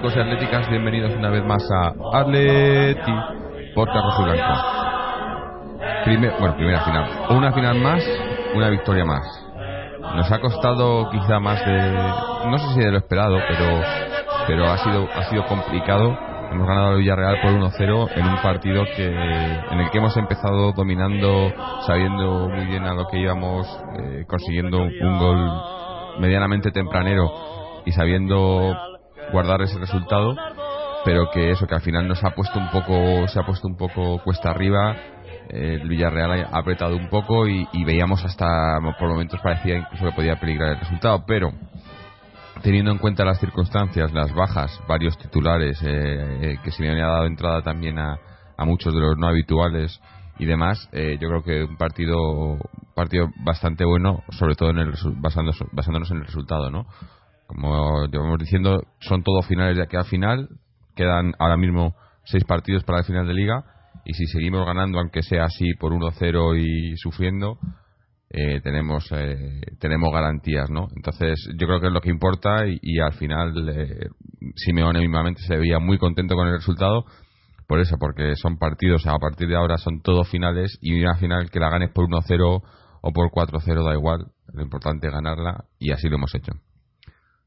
Atléticos y atléticas, bienvenidos una vez más a Atleti Rojo y Blanco. bueno, primera final. Una final más, una victoria más. Nos ha costado quizá más de, no sé si de lo esperado, pero, pero ha sido, ha sido complicado. Hemos ganado al Villarreal por 1-0 en un partido que, en el que hemos empezado dominando, sabiendo muy bien a lo que íbamos, eh, consiguiendo un gol medianamente tempranero y sabiendo guardar ese resultado, pero que eso que al final nos ha puesto un poco, se ha puesto un poco cuesta arriba. El Villarreal ha apretado un poco y, veíamos hasta por momentos parecía incluso que podía peligrar el resultado, pero teniendo en cuenta las circunstancias, las bajas, varios titulares, eh, eh, que se me había dado entrada también a, a, muchos de los no habituales y demás, eh, yo creo que un partido partido bastante bueno, sobre todo en el, basándonos en el resultado, ¿no? Como llevamos diciendo, son todos finales de aquí a final. Quedan ahora mismo seis partidos para el final de liga. Y si seguimos ganando, aunque sea así por 1-0 y sufriendo, eh, tenemos eh, tenemos garantías, ¿no? Entonces, yo creo que es lo que importa. Y, al final, eh, Simeone mismamente se veía muy contento con el resultado. Por eso, porque son partidos, a partir de ahora son todos finales. Y una final que la ganes por 1-0 o por 4-0, da igual. Lo importante es ganarla. Y así lo hemos hecho.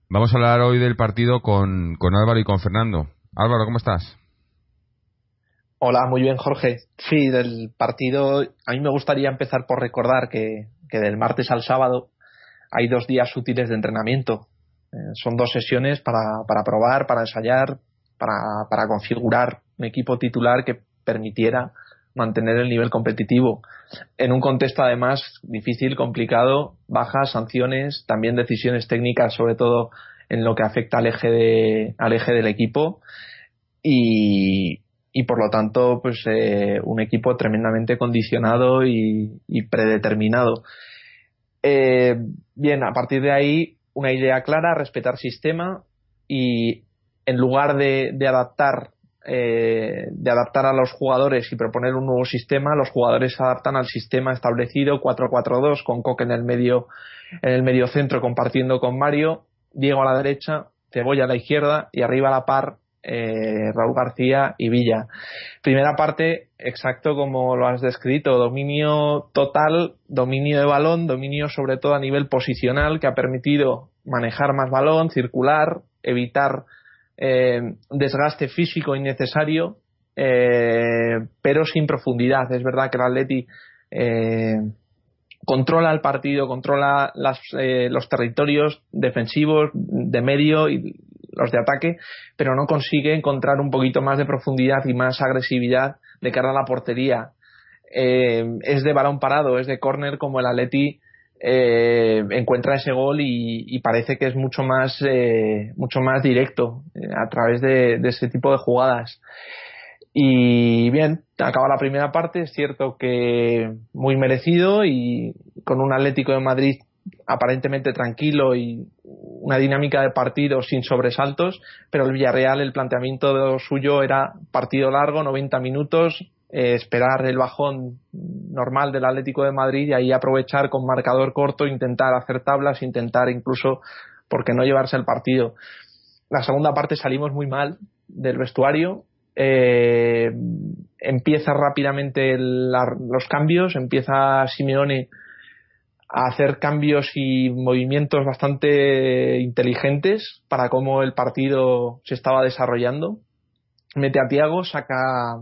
Vamos a hablar hoy del partido con, con Álvaro y con Fernando. Álvaro, ¿cómo estás? Hola, muy bien, Jorge. Sí, del partido, a mí me gustaría empezar por recordar que, del martes al sábado hay dos días útiles de entrenamiento. Eh, son dos sesiones para, para probar, para ensayar, para, para configurar un equipo titular que permitiera mantener el nivel competitivo. En un contexto además difícil, complicado, bajas, sanciones, también decisiones técnicas, sobre todo en lo que afecta al eje, de, al eje del equipo. Y, por lo tanto, pues eh, un equipo tremendamente condicionado y, predeterminado. Eh, bien, a partir de ahí, una idea clara, respetar sistema y en lugar de adaptar eh, de adaptar a los jugadores y proponer un nuevo sistema, los jugadores se adaptan al sistema establecido 4-4-2 con Coque en el medio en el medio centro compartiendo con Mario, Diego a la derecha, Cebolla a la izquierda y arriba a la par eh, Raúl García y Villa. Primera parte, exacto como lo has descrito, dominio total, dominio de balón, dominio sobre todo a nivel posicional que ha permitido manejar más balón, circular, evitar eh, desgaste físico innecesario, eh, pero sin profundidad. Es verdad que el Atleti eh, controla el partido, controla los territorios defensivos de medio y los de ataque, pero no consigue encontrar un poquito más de profundidad y más agresividad de cara a la portería. es de balón parado, es de córner como el Atleti eh, encuentra ese gol y, parece que es mucho más eh, mucho más directo eh, a través de, ese tipo de jugadas. Y bien acaba la primera parte es cierto que muy merecido y con un Atlético de Madrid aparentemente tranquilo y una dinámica de partido sin sobresaltos, pero el Villarreal el planteamiento suyo era partido largo, 90 minutos, eh, esperar el bajón normal del Atlético de Madrid y ahí aprovechar con marcador corto, intentar hacer tablas, intentar incluso, porque no llevarse el partido. La segunda parte salimos muy mal del vestuario. Eh, empieza rápidamente los cambios, empieza Simeone a hacer cambios y movimientos bastante inteligentes para cómo el partido se estaba desarrollando. Mete a Tiago, saca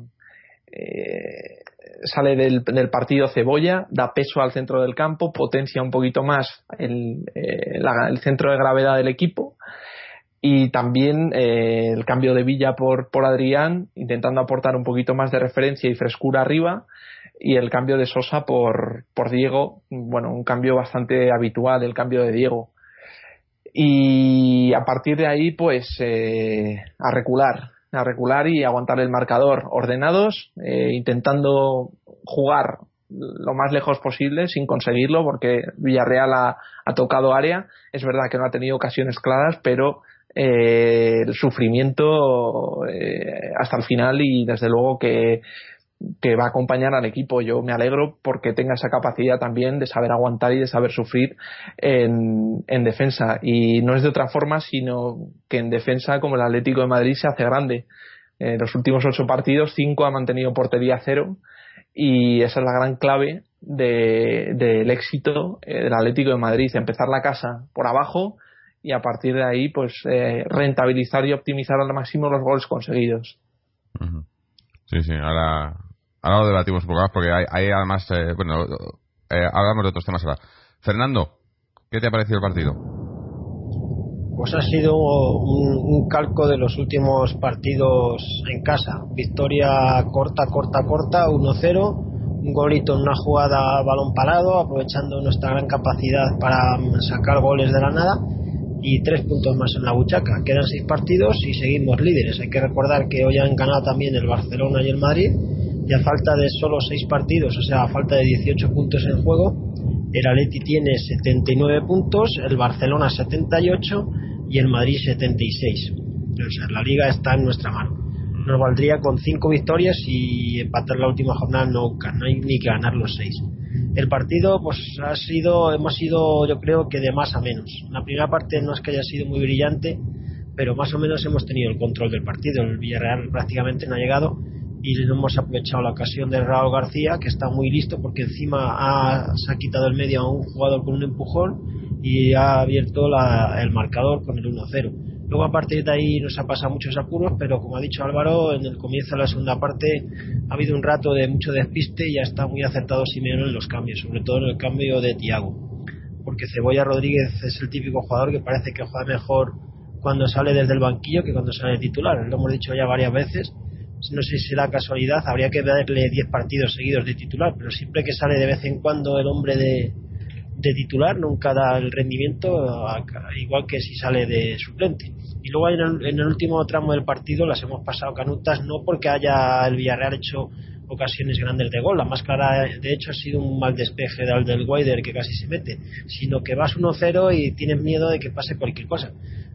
eh, sale del, partido Cebolla, da peso al centro del campo, potencia un poquito más el, eh, el centro de gravedad del equipo. Y también eh, el cambio de Villa por, por Adrián, intentando aportar un poquito más de referencia y frescura arriba, y el cambio de Sosa por, por Diego, bueno, un cambio bastante habitual, el cambio de Diego. Y a partir de ahí, pues, a recular, a regular y aguantar el marcador ordenados, eh, intentando jugar lo más lejos posible sin conseguirlo porque Villarreal ha, tocado área. Es verdad que no ha tenido ocasiones claras, pero eh, el sufrimiento eh, hasta el final y desde luego que que va a acompañar al equipo. Yo me alegro porque tenga esa capacidad también de saber aguantar y de saber sufrir en, en defensa. Y no es de otra forma, sino que en defensa, como el Atlético de Madrid, se hace grande. En los últimos ocho partidos, cinco ha mantenido portería cero y esa es la gran clave del de, éxito eh, del Atlético de Madrid, empezar la casa por abajo y a partir de ahí pues eh, rentabilizar y optimizar al máximo los goles conseguidos. Sí, sí, ahora, ahora lo debatimos un poco más porque hay, hay además, eh, bueno, eh, hablamos de otros temas ahora. Fernando, ¿qué te ha parecido el partido? Pues ha sido un, un, calco de los últimos partidos en casa. Victoria corta, corta, corta, 1-0. Un golito en una jugada balón parado, aprovechando nuestra gran capacidad para sacar goles de la nada y tres puntos más en la buchaca. Quedan seis partidos y seguimos líderes. Hay que recordar que hoy han ganado también el Barcelona y el Madrid. Y falta de solo seis partidos, o sea, falta de 18 puntos en juego, el Atleti tiene 79 puntos, el Barcelona 78 y el Madrid 76. O sea, la liga está en nuestra mano. Nos valdría con cinco victorias y empatar la última jornada no, no hay ni que ganar los seis el partido pues ha sido hemos sido yo creo que de más a menos la primera parte no es que haya sido muy brillante pero más o menos hemos tenido el control del partido el Villarreal prácticamente no ha llegado y no hemos aprovechado la ocasión de Raúl García que está muy listo porque encima ha, se ha quitado el medio a un jugador con un empujón y ha abierto la, el marcador con el 1-0 Luego a partir de ahí nos ha pasado muchos apuros, pero como ha dicho Álvaro, en el comienzo de la segunda parte ha habido un rato de mucho despiste y ya está muy acertado Simeone en los cambios, sobre todo en el cambio de Tiago. Porque Cebolla Rodríguez es el típico jugador que parece que juega mejor cuando sale desde el banquillo que cuando sale titular. Lo hemos dicho ya varias veces. No sé si será casualidad, habría que darle 10 partidos seguidos de titular, pero siempre que sale de vez en cuando el hombre de, de titular nunca da el rendimiento igual que si sale de suplente. Y luego en el, en el, último tramo del partido las hemos pasado canutas, no porque haya el Villarreal hecho ocasiones grandes de gol, la más clara de hecho ha sido un mal despeje del, del Guaider que casi se mete, sino que vas 1-0 y tienes miedo de que pase cualquier cosa.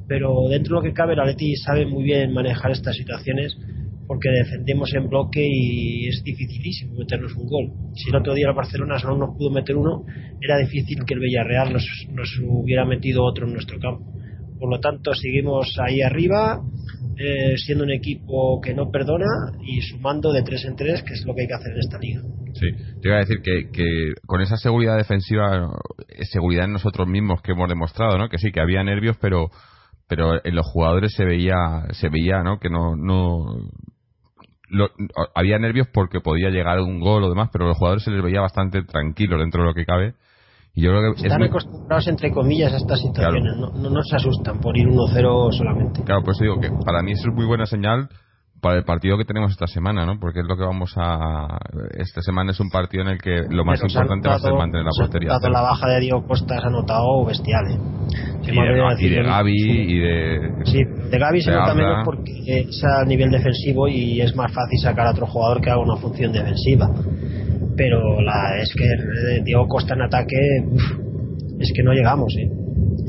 Pero dentro de lo que cabe, la Leti sabe muy bien manejar estas situaciones porque defendemos en bloque y es dificilísimo meternos un gol. Si el otro día el Barcelona solo nos pudo meter uno, era difícil que el Villarreal nos, nos hubiera metido otro en nuestro campo. Por lo tanto, seguimos ahí arriba, eh, siendo un equipo que no perdona y sumando de tres en tres, que es lo que hay que hacer en esta liga. Sí, te iba a decir que, que con esa seguridad defensiva, seguridad en nosotros mismos que hemos demostrado, ¿no? Que sí, que había nervios, pero pero en los jugadores se veía se veía no que no no lo, había nervios porque podía llegar un gol o demás, pero los jugadores se les veía bastante tranquilos dentro de lo que cabe. Y yo creo que Están muy... acostumbrados, entre comillas, a estas situaciones. Claro. No, no, no, se asustan por ir 1-0 solamente. Claro, pues digo que para mí eso es muy buena señal para el partido que tenemos esta semana, ¿no? Porque es lo que vamos a. Esta semana es un partido en el que lo más Pero importante notado, va a ser mantener la portería. Notado la baja de Diego Costa se ha notado bestial, ¿eh? Y de, y de Gaby sí. y de. Sí, de Gaby se nota menos porque es a nivel defensivo y es más fácil sacar a otro jugador que haga una función defensiva. Pero la es que Diego Costa en ataque. Es que no llegamos, ¿eh?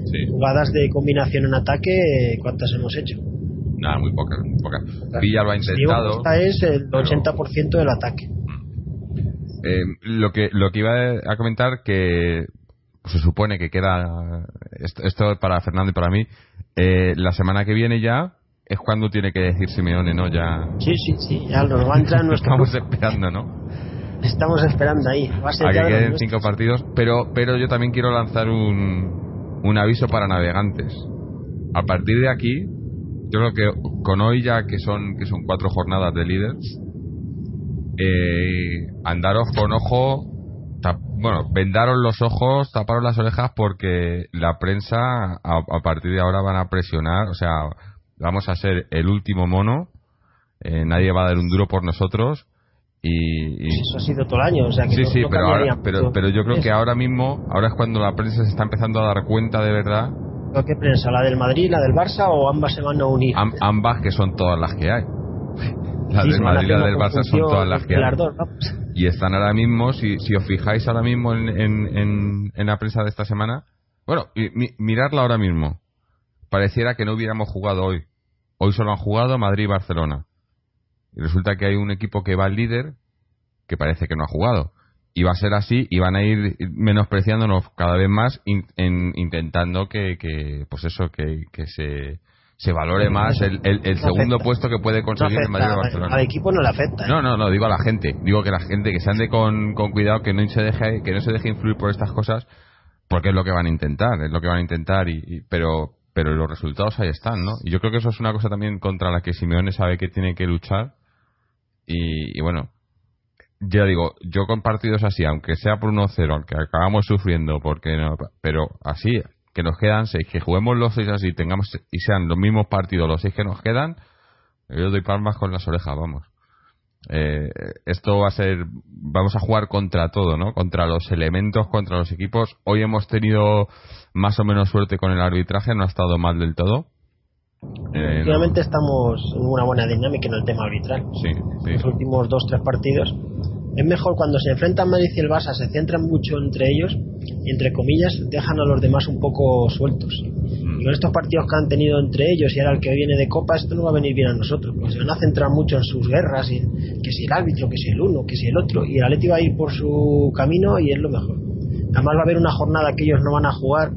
Sí. Jugadas de combinación en ataque, ¿cuántas hemos hecho? Nada, muy pocas, muy pocas. Villa lo ha intentado. Esta es el 80% del ataque. Eh, lo que lo que iba a comentar que se supone que queda esto, esto para Fernando y para mí eh, la semana que viene ya es cuando tiene que decir Simeone, ¿no? Ya. Sí, sí, sí. Ya nos va a entrar nuestro. Estamos esperando, ¿no? Estamos esperando ahí. Va a, ser a que queden cinco partidos, pero pero yo también quiero lanzar un un aviso para navegantes. A partir de aquí, yo creo que con hoy ya que son que son cuatro jornadas de líderes eh, andaros con ojo bueno vendaros los ojos taparos las orejas porque la prensa a, a, partir de ahora van a presionar o sea vamos a ser el último mono eh, nadie va a dar un duro por nosotros y, y, eso ha sido todo el año o sea que sí no, sí no pero ahora pero, pero yo creo que ahora mismo ahora es cuando la prensa se está empezando a dar cuenta de verdad ¿Qué prensa? ¿La del Madrid, la del Barça o ambas se van a unir? Am, ambas que son todas las que hay. La sí, del Madrid y la del Barça son todas las que hay. Dos, ¿no? Y están ahora mismo, si, si os fijáis ahora mismo en, en, en, en la prensa de esta semana, bueno, mi, mirarla ahora mismo. Pareciera que no hubiéramos jugado hoy. Hoy solo han jugado Madrid y Barcelona. Y resulta que hay un equipo que va al líder que parece que no ha jugado. Y va a ser así y van a ir menospreciándonos cada vez más en, intentando que, que, pues eso, que, que se, se valore más el, el, segundo puesto que puede conseguir el Madrid Barcelona. Al equipo no le afecta. ¿eh? No, no, no, digo a la gente. Digo que la gente que se ande con, con cuidado, que no se deje que no se deje influir por estas cosas, porque es lo que van a intentar, es lo que van a intentar, y, pero pero los resultados ahí están, ¿no? Y yo creo que eso es una cosa también contra la que Simeone sabe que tiene que luchar. Y, bueno, ya digo, yo con partidos así, aunque sea por 1-0, aunque acabamos sufriendo, porque no, pero así, que nos quedan seis, que juguemos los seis así, tengamos y sean los mismos partidos los seis que nos quedan, yo doy palmas con las orejas, vamos. Eh, esto va a ser, vamos a jugar contra todo, ¿no? Contra los elementos, contra los equipos. Hoy hemos tenido más o menos suerte con el arbitraje, no ha estado mal del todo. Eh, estamos en una buena dinámica en el tema arbitral. Sí, Los últimos dos, tres partidos es mejor cuando se enfrentan Madrid y el Barça, se centran mucho entre ellos y, entre comillas, dejan a los demás un poco sueltos. Y con estos partidos que han tenido entre ellos y ahora el que viene de Copa, esto no va a venir bien a nosotros, porque se van a centrar mucho en sus guerras, y que si el árbitro, que si el uno, que si el otro, y el Atleti va a ir por su camino y es lo mejor. Además va a haber una jornada que ellos no van a jugar,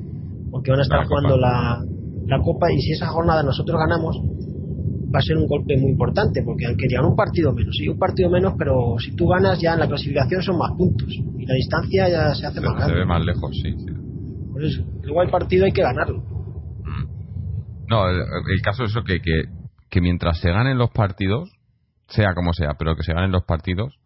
porque van a estar jugando la, la Copa, y si esa jornada nosotros ganamos, va a ser un golpe muy importante, porque aunque llegan un partido menos, sí, un partido menos, pero si tú ganas ya en la clasificación son más puntos y la distancia ya se hace más grande. Se ve más lejos, sí. Por eso, luego el partido hay que ganarlo. No, el, caso es eso que, que, que mientras se ganen los partidos, sea como sea, pero que se ganen los partidos,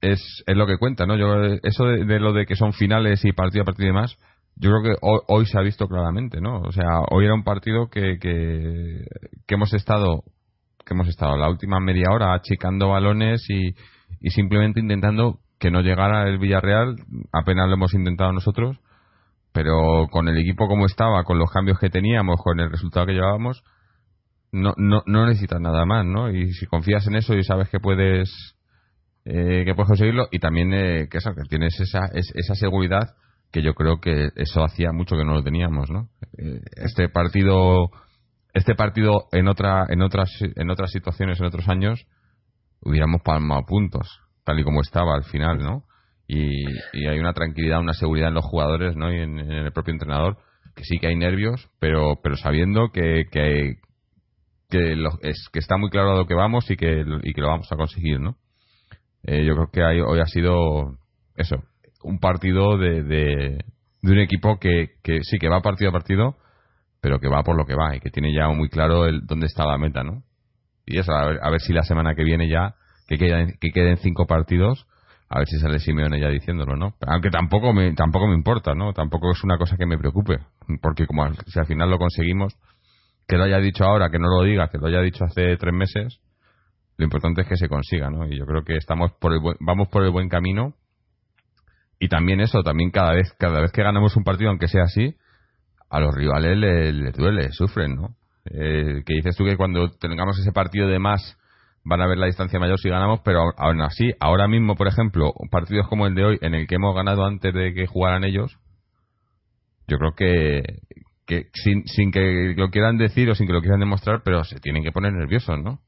es, es lo que cuenta, ¿no? Yo, eso de, de, lo de que son finales y partido a partido y demás, yo creo que hoy, se ha visto claramente, ¿no? O sea, hoy era un partido que, que, hemos estado que hemos estado la última media hora achicando balones y, y simplemente intentando que no llegara el Villarreal, apenas lo hemos intentado nosotros, pero con el equipo como estaba, con los cambios que teníamos, con el resultado que llevábamos, no, no, no necesitas nada más, ¿no? Y si confías en eso y sabes que puedes eh, que puedes conseguirlo y también eh, que, eso, que tienes esa, esa seguridad que yo creo que eso hacía mucho que no lo teníamos, ¿no? Eh, este partido, este partido en otra, en otras, en otras situaciones, en otros años, hubiéramos palmado puntos, tal y como estaba al final, ¿no? Y, hay una tranquilidad, una seguridad en los jugadores, ¿no? Y en, el propio entrenador, que sí que hay nervios, pero, pero sabiendo que, que, que, es, que está muy claro a lo que vamos y que, y que lo vamos a conseguir, ¿no? Eh, yo creo que hoy ha sido eso, un partido de, de, un equipo que, que, sí que va partido a partido, pero que va por lo que va y que tiene ya muy claro el, dónde está la meta, ¿no? Y eso, a ver, a ver si la semana que viene ya, que queden, que queden cinco partidos, a ver si sale Simeone ya diciéndolo, ¿no? Aunque tampoco me, tampoco me importa, ¿no? Tampoco es una cosa que me preocupe, porque como si al final lo conseguimos, que lo haya dicho ahora, que no lo diga, que lo haya dicho hace tres meses, lo importante es que se consiga, ¿no? Y yo creo que estamos por el vamos por el buen camino y también eso, también cada vez, cada vez que ganamos un partido, aunque sea así, a los rivales les, duele, sufren, ¿no? Eh, que dices tú que cuando tengamos ese partido de más van a ver la distancia mayor si ganamos, pero aún así, ahora mismo, por ejemplo, partidos como el de hoy, en el que hemos ganado antes de que jugaran ellos, yo creo que, que sin, sin que lo quieran decir o sin que lo quieran demostrar, pero se tienen que poner nerviosos, ¿no?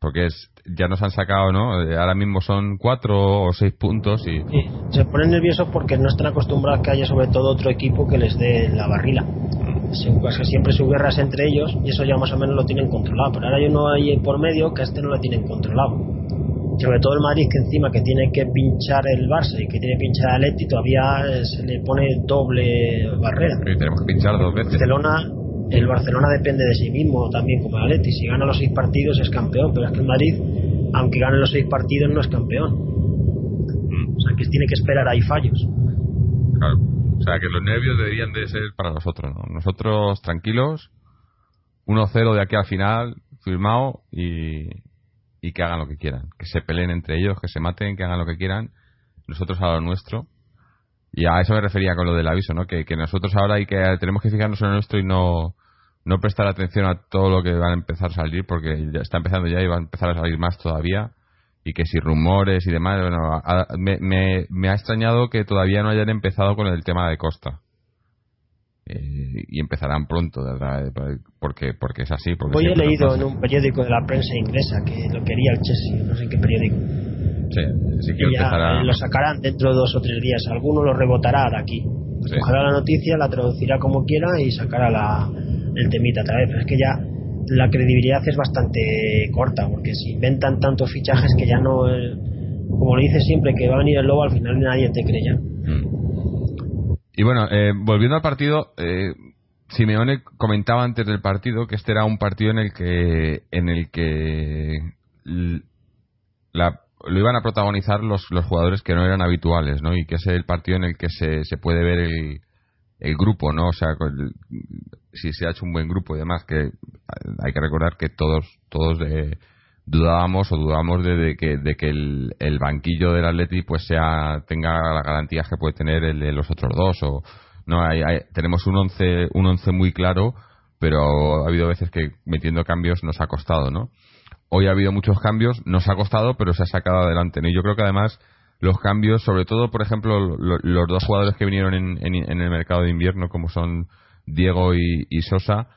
Porque es, ya nos han sacado, ¿no? Eh, ahora mismo son cuatro o seis puntos y... Sí, se ponen nerviosos porque no están acostumbrados a que haya sobre todo otro equipo que les dé la barrila. Pues que siempre su guerra es entre ellos y eso ya más o menos lo tienen controlado, pero ahora hay uno ahí por medio que a este no lo tienen controlado. Sobre todo el Madrid que encima que tiene que pinchar el Barça y que tiene que pinchar el Atleti todavía eh, se le pone doble barrera. Y tenemos que pinchar dos veces. Barcelona el Barcelona depende de sí mismo también como el Atleti. Si gana los seis partidos es campeón, pero es que el Madrid, aunque gane los seis partidos, no es campeón. Mm. O sea, que tiene que esperar, hay fallos. Claro. O sea, que los nervios deberían de ser para nosotros, ¿no? Nosotros tranquilos, 1-0 de aquí al final, firmado y, y que hagan lo que quieran. Que se peleen entre ellos, que se maten, que hagan lo que quieran. Nosotros a lo nuestro y a eso me refería con lo del aviso, ¿no? Que, que nosotros ahora hay que tenemos que fijarnos en lo nuestro y no, no prestar atención a todo lo que van a empezar a salir, porque ya está empezando ya y va a empezar a salir más todavía. Y que si rumores y demás, bueno, me, me, me, ha extrañado que todavía no hayan empezado con el tema de Costa. Eh, y empezarán pronto, ¿verdad? Porque, porque es así. Porque Hoy he leído en un periódico de la prensa inglesa que lo quería el Chelsea, no sé en qué periódico Sí, sí que ya empezará- eh, lo sacarán dentro de dos o tres días. Alguno lo rebotará de aquí. Sí. Cogerá la noticia, la traducirá como quiera y sacará la, el temita otra vez. Pero es que ya la credibilidad es bastante corta, porque si inventan tantos fichajes que ya no. eh, como le dices siempre que va a venir el lobo, al final nadie te cree ya. Mm. Y bueno, eh, volviendo al partido, eh, Simeone comentaba antes del partido que este era un partido en el que en el que lo iban a protagonizar los, los jugadores que no eran habituales, ¿no? Y que es el partido en el que se, se puede ver el, el grupo, ¿no? O sea, si se ha hecho un buen grupo y demás, que hay que recordar que todos todos eh, dudábamos o dudamos de, de que, de que el, el banquillo del Atleti pues sea tenga las garantías que puede tener el de los otros dos o no hay, hay- tenemos un once un once muy claro pero ha habido veces que metiendo cambios nos ha costado no hoy ha habido muchos cambios nos ha costado pero se ha sacado adelante ¿no? y yo creo que además los cambios sobre todo por ejemplo lo- los dos jugadores que vinieron en, en, el mercado de invierno como son Diego y, Sosa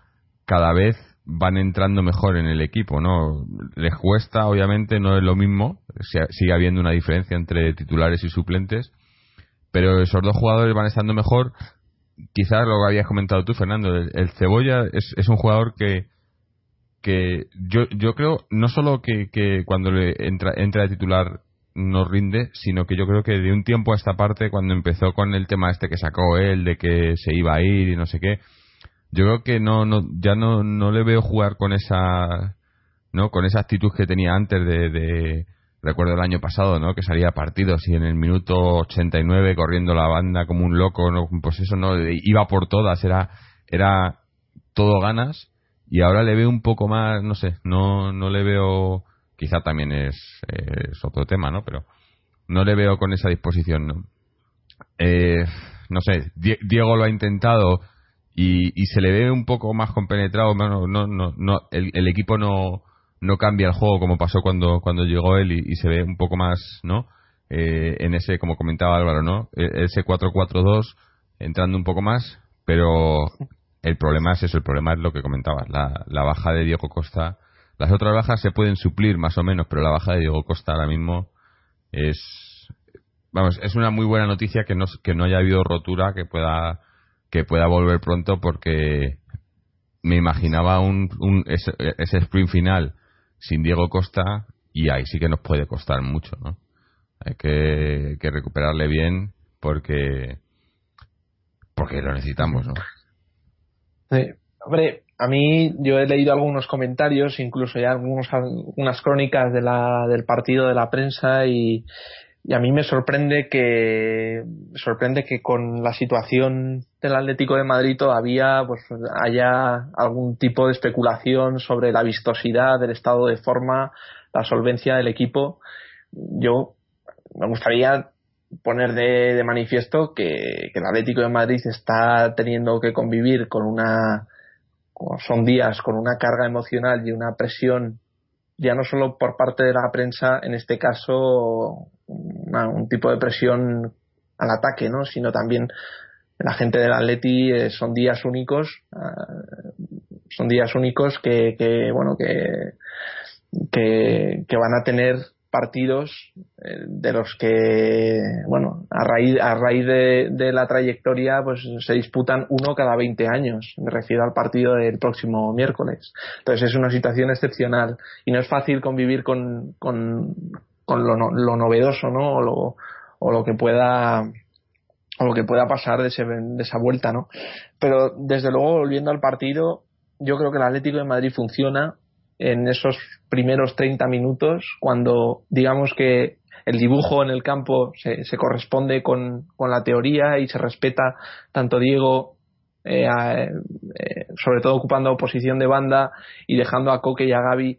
cada vez van entrando mejor en el equipo, ¿no? Les cuesta, obviamente, no es lo mismo, si- sigue habiendo una diferencia entre titulares y suplentes, pero esos dos jugadores van estando mejor. Quizás lo habías comentado tú, Fernando, el, el Cebolla es, es un jugador que que yo, yo creo no solo que, que cuando le entra, entra de titular no rinde, sino que yo creo que de un tiempo a esta parte, cuando empezó con el tema este que sacó él, de que se iba a ir y no sé qué, yo creo que no, no ya no, no le veo jugar con esa no con esa actitud que tenía antes de, de recuerdo el año pasado no que salía partidos y en el minuto 89 corriendo la banda como un loco no pues eso no iba por todas era era todo ganas y ahora le veo un poco más no sé no no le veo quizá también es, otro tema no pero no le veo con esa disposición no eh, no sé Die- Diego lo ha intentado y, y se le ve un poco más compenetrado no, no, no, no el, el equipo no no cambia el juego como pasó cuando cuando llegó él y, y se ve un poco más no Eh, en ese como comentaba Álvaro no E- ese 4-4-2 entrando un poco más pero el problema es eso el problema es lo que comentabas la, la baja de Diego Costa las otras bajas se pueden suplir más o menos pero la baja de Diego Costa ahora mismo es vamos es una muy buena noticia que no que no haya habido rotura que pueda que pueda volver pronto porque me imaginaba un, un ese, ese sprint final sin Diego Costa y ahí sí que nos puede costar mucho no hay que, recuperarle bien porque porque lo necesitamos no Sí. Hombre, a mí yo he leído algunos comentarios, incluso ya algunos, algunas crónicas de la, del partido de la prensa y, a mí me sorprende que sorprende que con la situación del Atlético de Madrid todavía pues haya algún tipo de especulación sobre la vistosidad del estado de forma, la solvencia del equipo. Yo me gustaría poner de, de manifiesto que, que el Atlético de Madrid está teniendo que convivir con una son días con una carga emocional y una presión ya no solo por parte de la prensa en este caso un tipo de presión al ataque no sino también la gente del Atleti eh, son días únicos ah, son días únicos que, que bueno que, que que van a tener partidos eh, de los que bueno a raíz a raíz de, la trayectoria pues se disputan uno cada 20 años me refiero al partido del próximo miércoles. Entonces es una situación excepcional y no es fácil convivir con con, con lo, lo novedoso no o lo, o lo que pueda o lo que pueda pasar de, ese- de esa vuelta no pero desde luego volviendo al partido yo creo que el Atlético de Madrid funciona en esos primeros 30 minutos, cuando digamos que el dibujo en el campo se, se corresponde con, con la teoría y se respeta tanto Diego, eh, eh, sobre todo ocupando posición de banda y dejando a Coque y a Gaby,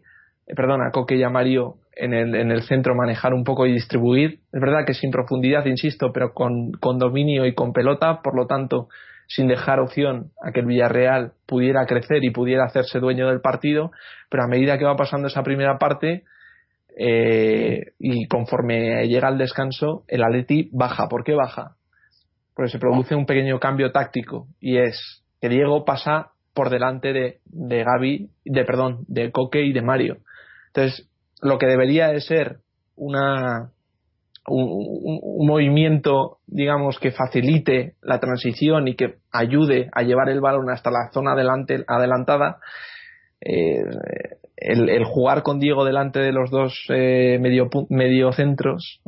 eh, perdón, a Coque y a Mario en el, en el centro manejar un poco y distribuir. Es verdad que sin profundidad, insisto, pero con, con dominio y con pelota, por lo tanto, sin dejar opción a que el Villarreal pudiera crecer y pudiera hacerse dueño del partido, pero a medida que va pasando esa primera parte eh, y conforme llega el descanso, el Atleti baja. ¿Por qué baja? Porque se produce un pequeño cambio táctico y es que Diego pasa por delante de, de Gaby, de perdón, de Coque y de Mario. Entonces, lo que debería de ser una un, movimiento, digamos, que facilite la transición y que ayude a llevar el balón hasta la zona adelante, adelantada, eh, el, jugar con Diego delante de los dos eh, medio, centros,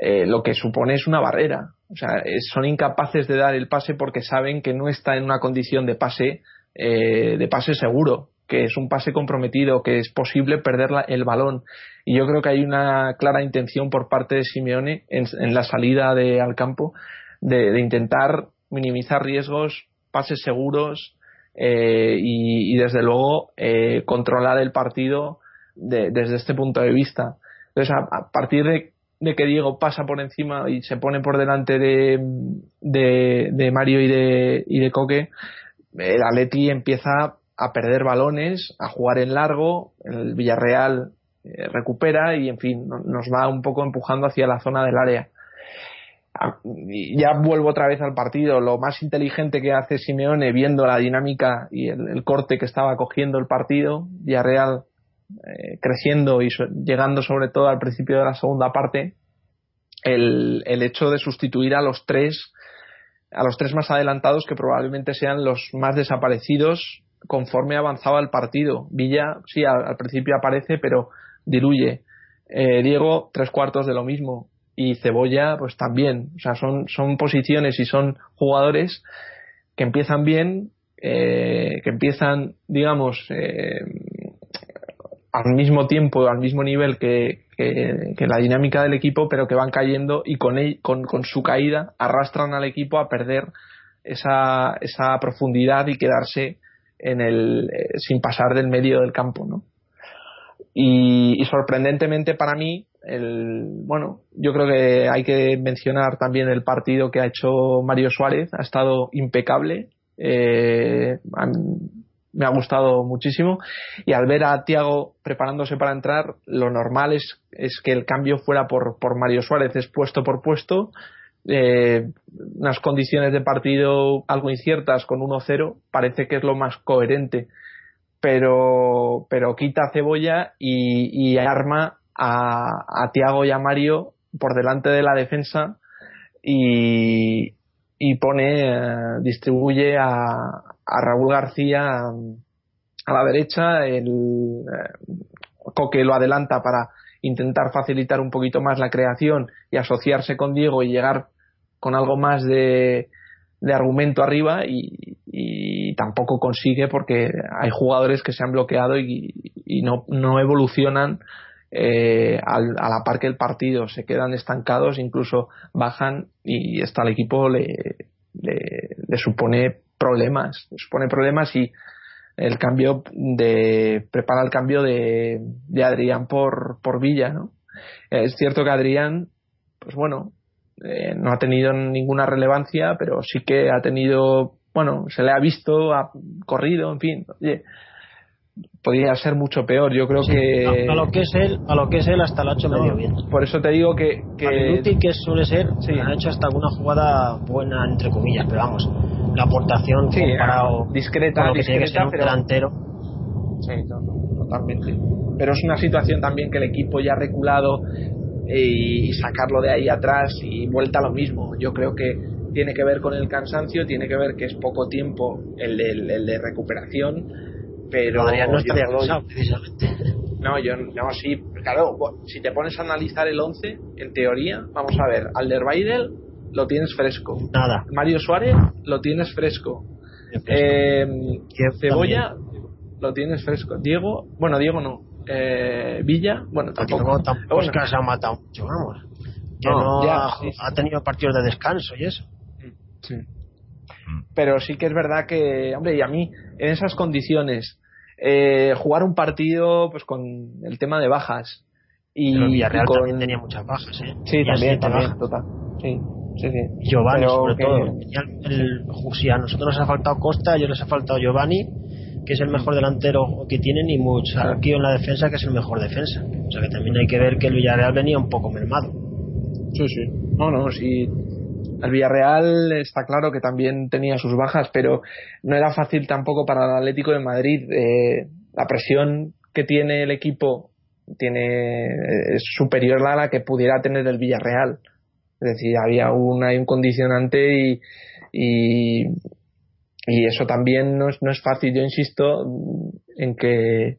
eh, lo que supone es una barrera. O sea, son incapaces de dar el pase porque saben que no está en una condición de pase, de pase seguro que es un pase comprometido, que es posible perder el balón. Y yo creo que hay una clara intención por parte de Simeone en, la salida de, al campo de, intentar minimizar riesgos, pases seguros eh, y, desde luego eh, controlar el partido desde este punto de vista. Entonces, a, partir de, que Diego pasa por encima y se pone por delante de, de Mario y de, y de Coque, el Atleti empieza a perder balones, a jugar en largo, el Villarreal eh, recupera y en fin, nos va un poco empujando hacia la zona del área. Ah, ya vuelvo otra vez al partido. Lo más inteligente que hace Simeone, viendo la dinámica y el, corte que estaba cogiendo el partido, Villarreal eh, creciendo y llegando sobre todo al principio de la segunda parte, el, el hecho de sustituir a los tres a los tres más adelantados que probablemente sean los más desaparecidos conforme avanzaba el partido. Villa, sí, al, principio aparece, pero diluye. Eh, Diego, tres cuartos de lo mismo. Y Cebolla, pues también. O sea, son, son posiciones y son jugadores que empiezan bien, eh, que empiezan, digamos, eh, al mismo tiempo, al mismo nivel que, la dinámica del equipo, pero que van cayendo y con, con, con su caída arrastran al equipo a perder esa, esa profundidad y quedarse en el, eh, sin pasar del medio del campo, ¿no? Y, sorprendentemente para mí, el, bueno, yo creo que hay que mencionar también el partido que ha hecho Mario Suárez, ha estado impecable, eh, me ha gustado muchísimo y al ver a Tiago preparándose para entrar, lo normal es, es que el cambio fuera por, por Mario Suárez, es puesto por puesto eh, unas condiciones de partido algo inciertas con 1-0 parece que es lo más coherente. Pero pero quita cebolla y, arma a, Tiago y a Mario por delante de la defensa y, pone eh, distribuye a, a, Raúl García a la derecha el eh, Coque lo adelanta para intentar facilitar un poquito más la creación y asociarse con Diego y llegar con algo más de, argumento arriba y, tampoco consigue porque hay jugadores que se han bloqueado y, no, no, evolucionan eh, a la par que el partido, se quedan estancados, incluso bajan y está el equipo le, le, supone problemas, le supone problemas y el cambio de prepara el cambio de, de Adrián por, por Villa, ¿no? Es cierto que Adrián, pues bueno, eh, no ha tenido ninguna relevancia, pero sí que ha tenido, bueno, se le ha visto, ha corrido, en fin. Oye, podría ser mucho peor. Yo creo que a, lo que es él, a lo que es él hasta lo ha hecho medio bien. Por eso te digo que que, que suele ser, sí. ha hecho hasta alguna jugada buena entre comillas, pero vamos, la aportación sí, comparado discreta, que tiene que ser un delantero. Sí, totalmente. Pero es una situación también que el equipo ya ha reculado y sacarlo de ahí atrás y vuelta a lo mismo. Yo creo que tiene que ver con el cansancio, tiene que ver que es poco tiempo el de, el de recuperación, pero no, no estaría cansado, precisamente. No, yo no, sí, claro, si te pones a analizar el 11, en teoría, vamos a ver, Alderweireld lo tienes fresco. Nada. Mario Suárez lo tienes fresco. Eh, Cebolla lo tienes fresco. Diego, bueno, Diego no, eh, Villa, bueno, tampoco. tampoco es que se ha matado mucho, vamos. no, ha, tenido partidos de descanso y eso. Sí. Pero sí que es verdad que, hombre, y a mí, en esas condiciones, eh, jugar un partido pues con el tema de bajas. Y, Pero Villarreal también tenía muchas bajas, ¿eh? Sí, también, también, total. Sí, sí, sí. Giovanni, sobre todo. El, si a nosotros nos ha faltado Costa, a ellos les ha faltado Giovanni que es el mejor delantero que tienen y mucho aquí en la defensa que es el mejor defensa. O sea que también hay que ver que el Villarreal venía un poco mermado. Sí, sí. No, no, sí. El Villarreal está claro que también tenía sus bajas, pero no era fácil tampoco para el Atlético de Madrid. Eh, la presión que tiene el equipo tiene es superior a la que pudiera tener el Villarreal. Es decir, había un, hay un condicionante y, y, y eso también no es, no es fácil. Yo insisto en que,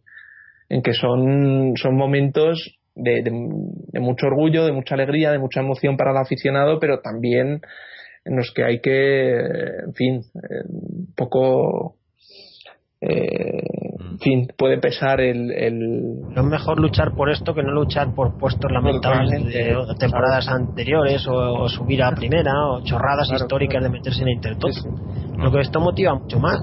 en que son, son momentos de, de, mucho orgullo, de mucha alegría, de mucha emoción para el aficionado, pero también en los que hay que, en fin, un poco eh, en fin, puede pesar el, el, No es mejor luchar por esto que no luchar por puestos lamentables de temporadas anteriores o, subir a primera o chorradas históricas de meterse en Intertop. Lo que esto motiva mucho más.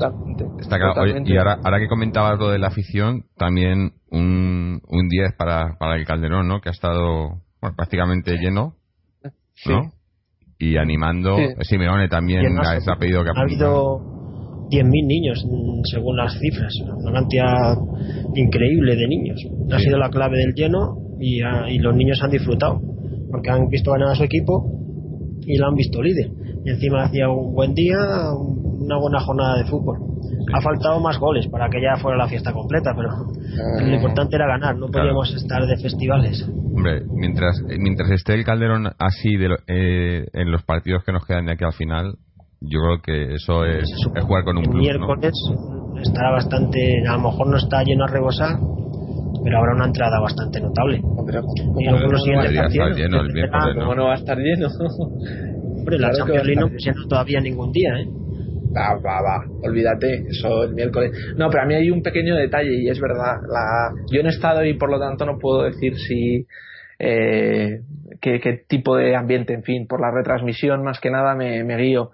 Está claro. y ahora, ahora que comentabas lo de la afición, también un, un 10 para, para el Calderón, ¿no? Que ha estado bueno, prácticamente lleno, ¿no? Y animando. Simeone también ha, ha pedido que ha habido 10.000 niños, mm, según las cifras, una cantidad increíble de niños. Ha sido la clave del lleno y, y, los niños han disfrutado, porque han visto ganar a su equipo y lo han visto líder. Y encima hacía un buen día, una buena jornada de fútbol. Ha faltado más goles para que ya fuera la fiesta completa, pero lo importante era ganar, no podíamos estar de festivales. Hombre, mientras, mientras esté el Calderón así de eh, en los partidos que nos quedan de aquí al final, yo creo que eso es, jugar con un el miércoles estará bastante a lo mejor no está lleno a rebosar pero habrá una entrada bastante notable. Y algunos lleno, ¿Cómo no va a estar lleno? Hombre, la Champions League no todavía ningún día, ¿eh? Va, va, va, olvídate, eso el miércoles. No, pero a mí hay un pequeño detalle y es verdad. La... Yo no he estado y por lo tanto no puedo decir si eh, qué, qué, tipo de ambiente, en fin, por la retransmisión más que nada me, me guío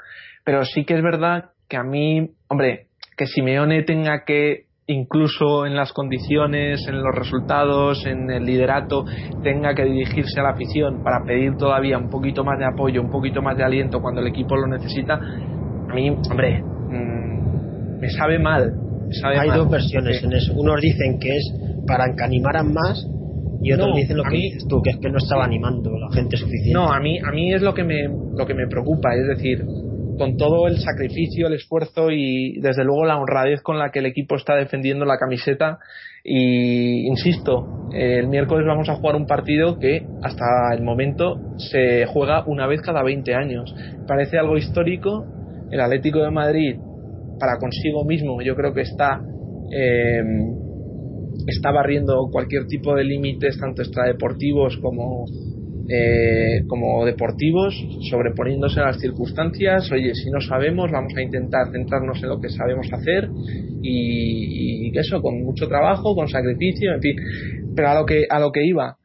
pero sí que es verdad que a mí, hombre, que Simeone tenga que incluso en las condiciones, en los resultados, en el liderato, tenga que dirigirse a la afición para pedir todavía un poquito más de apoyo, un poquito más de aliento cuando el equipo lo necesita, a mí, hombre, mmm, me sabe mal. Hay dos versiones en eso. Unos dicen que es para que animaran más y otros dicen lo que dices tú, que es que no estaba animando la gente suficiente. No, a mí, a mí es lo que me, lo que me preocupa, es decir, con todo el sacrificio, el esfuerzo y desde luego la honradez con la que el equipo está defendiendo la camiseta. Y insisto, el miércoles vamos a jugar un partido que hasta el momento se juega una vez cada 20 años. Parece algo histórico. El Atlético de Madrid, para consigo mismo, yo creo que está. Eh, está barriendo cualquier tipo de límites, tanto extradeportivos como eh, como deportivos, sobreponiéndose a las circunstancias. Oye, si no sabemos, vamos a intentar centrarnos en lo que sabemos hacer y, eso, con mucho trabajo, con sacrificio, en fin. Pero a lo que, a lo que iba,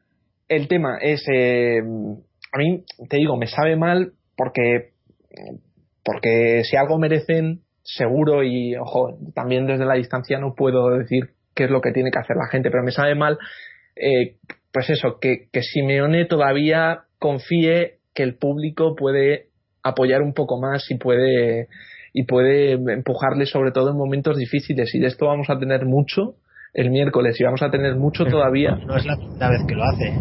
el tema es, eh, a mí, te digo, me sabe mal porque, porque si algo merecen, seguro y, ojo, también desde la distancia no puedo decir qué es lo que tiene que hacer la gente, pero me sabe mal eh, pues eso, que, que Simeone todavía confíe que el público puede apoyar un poco más y puede y puede empujarle sobre todo en momentos difíciles y de esto vamos a tener mucho el miércoles y vamos a tener mucho todavía. No es la primera vez que lo hace.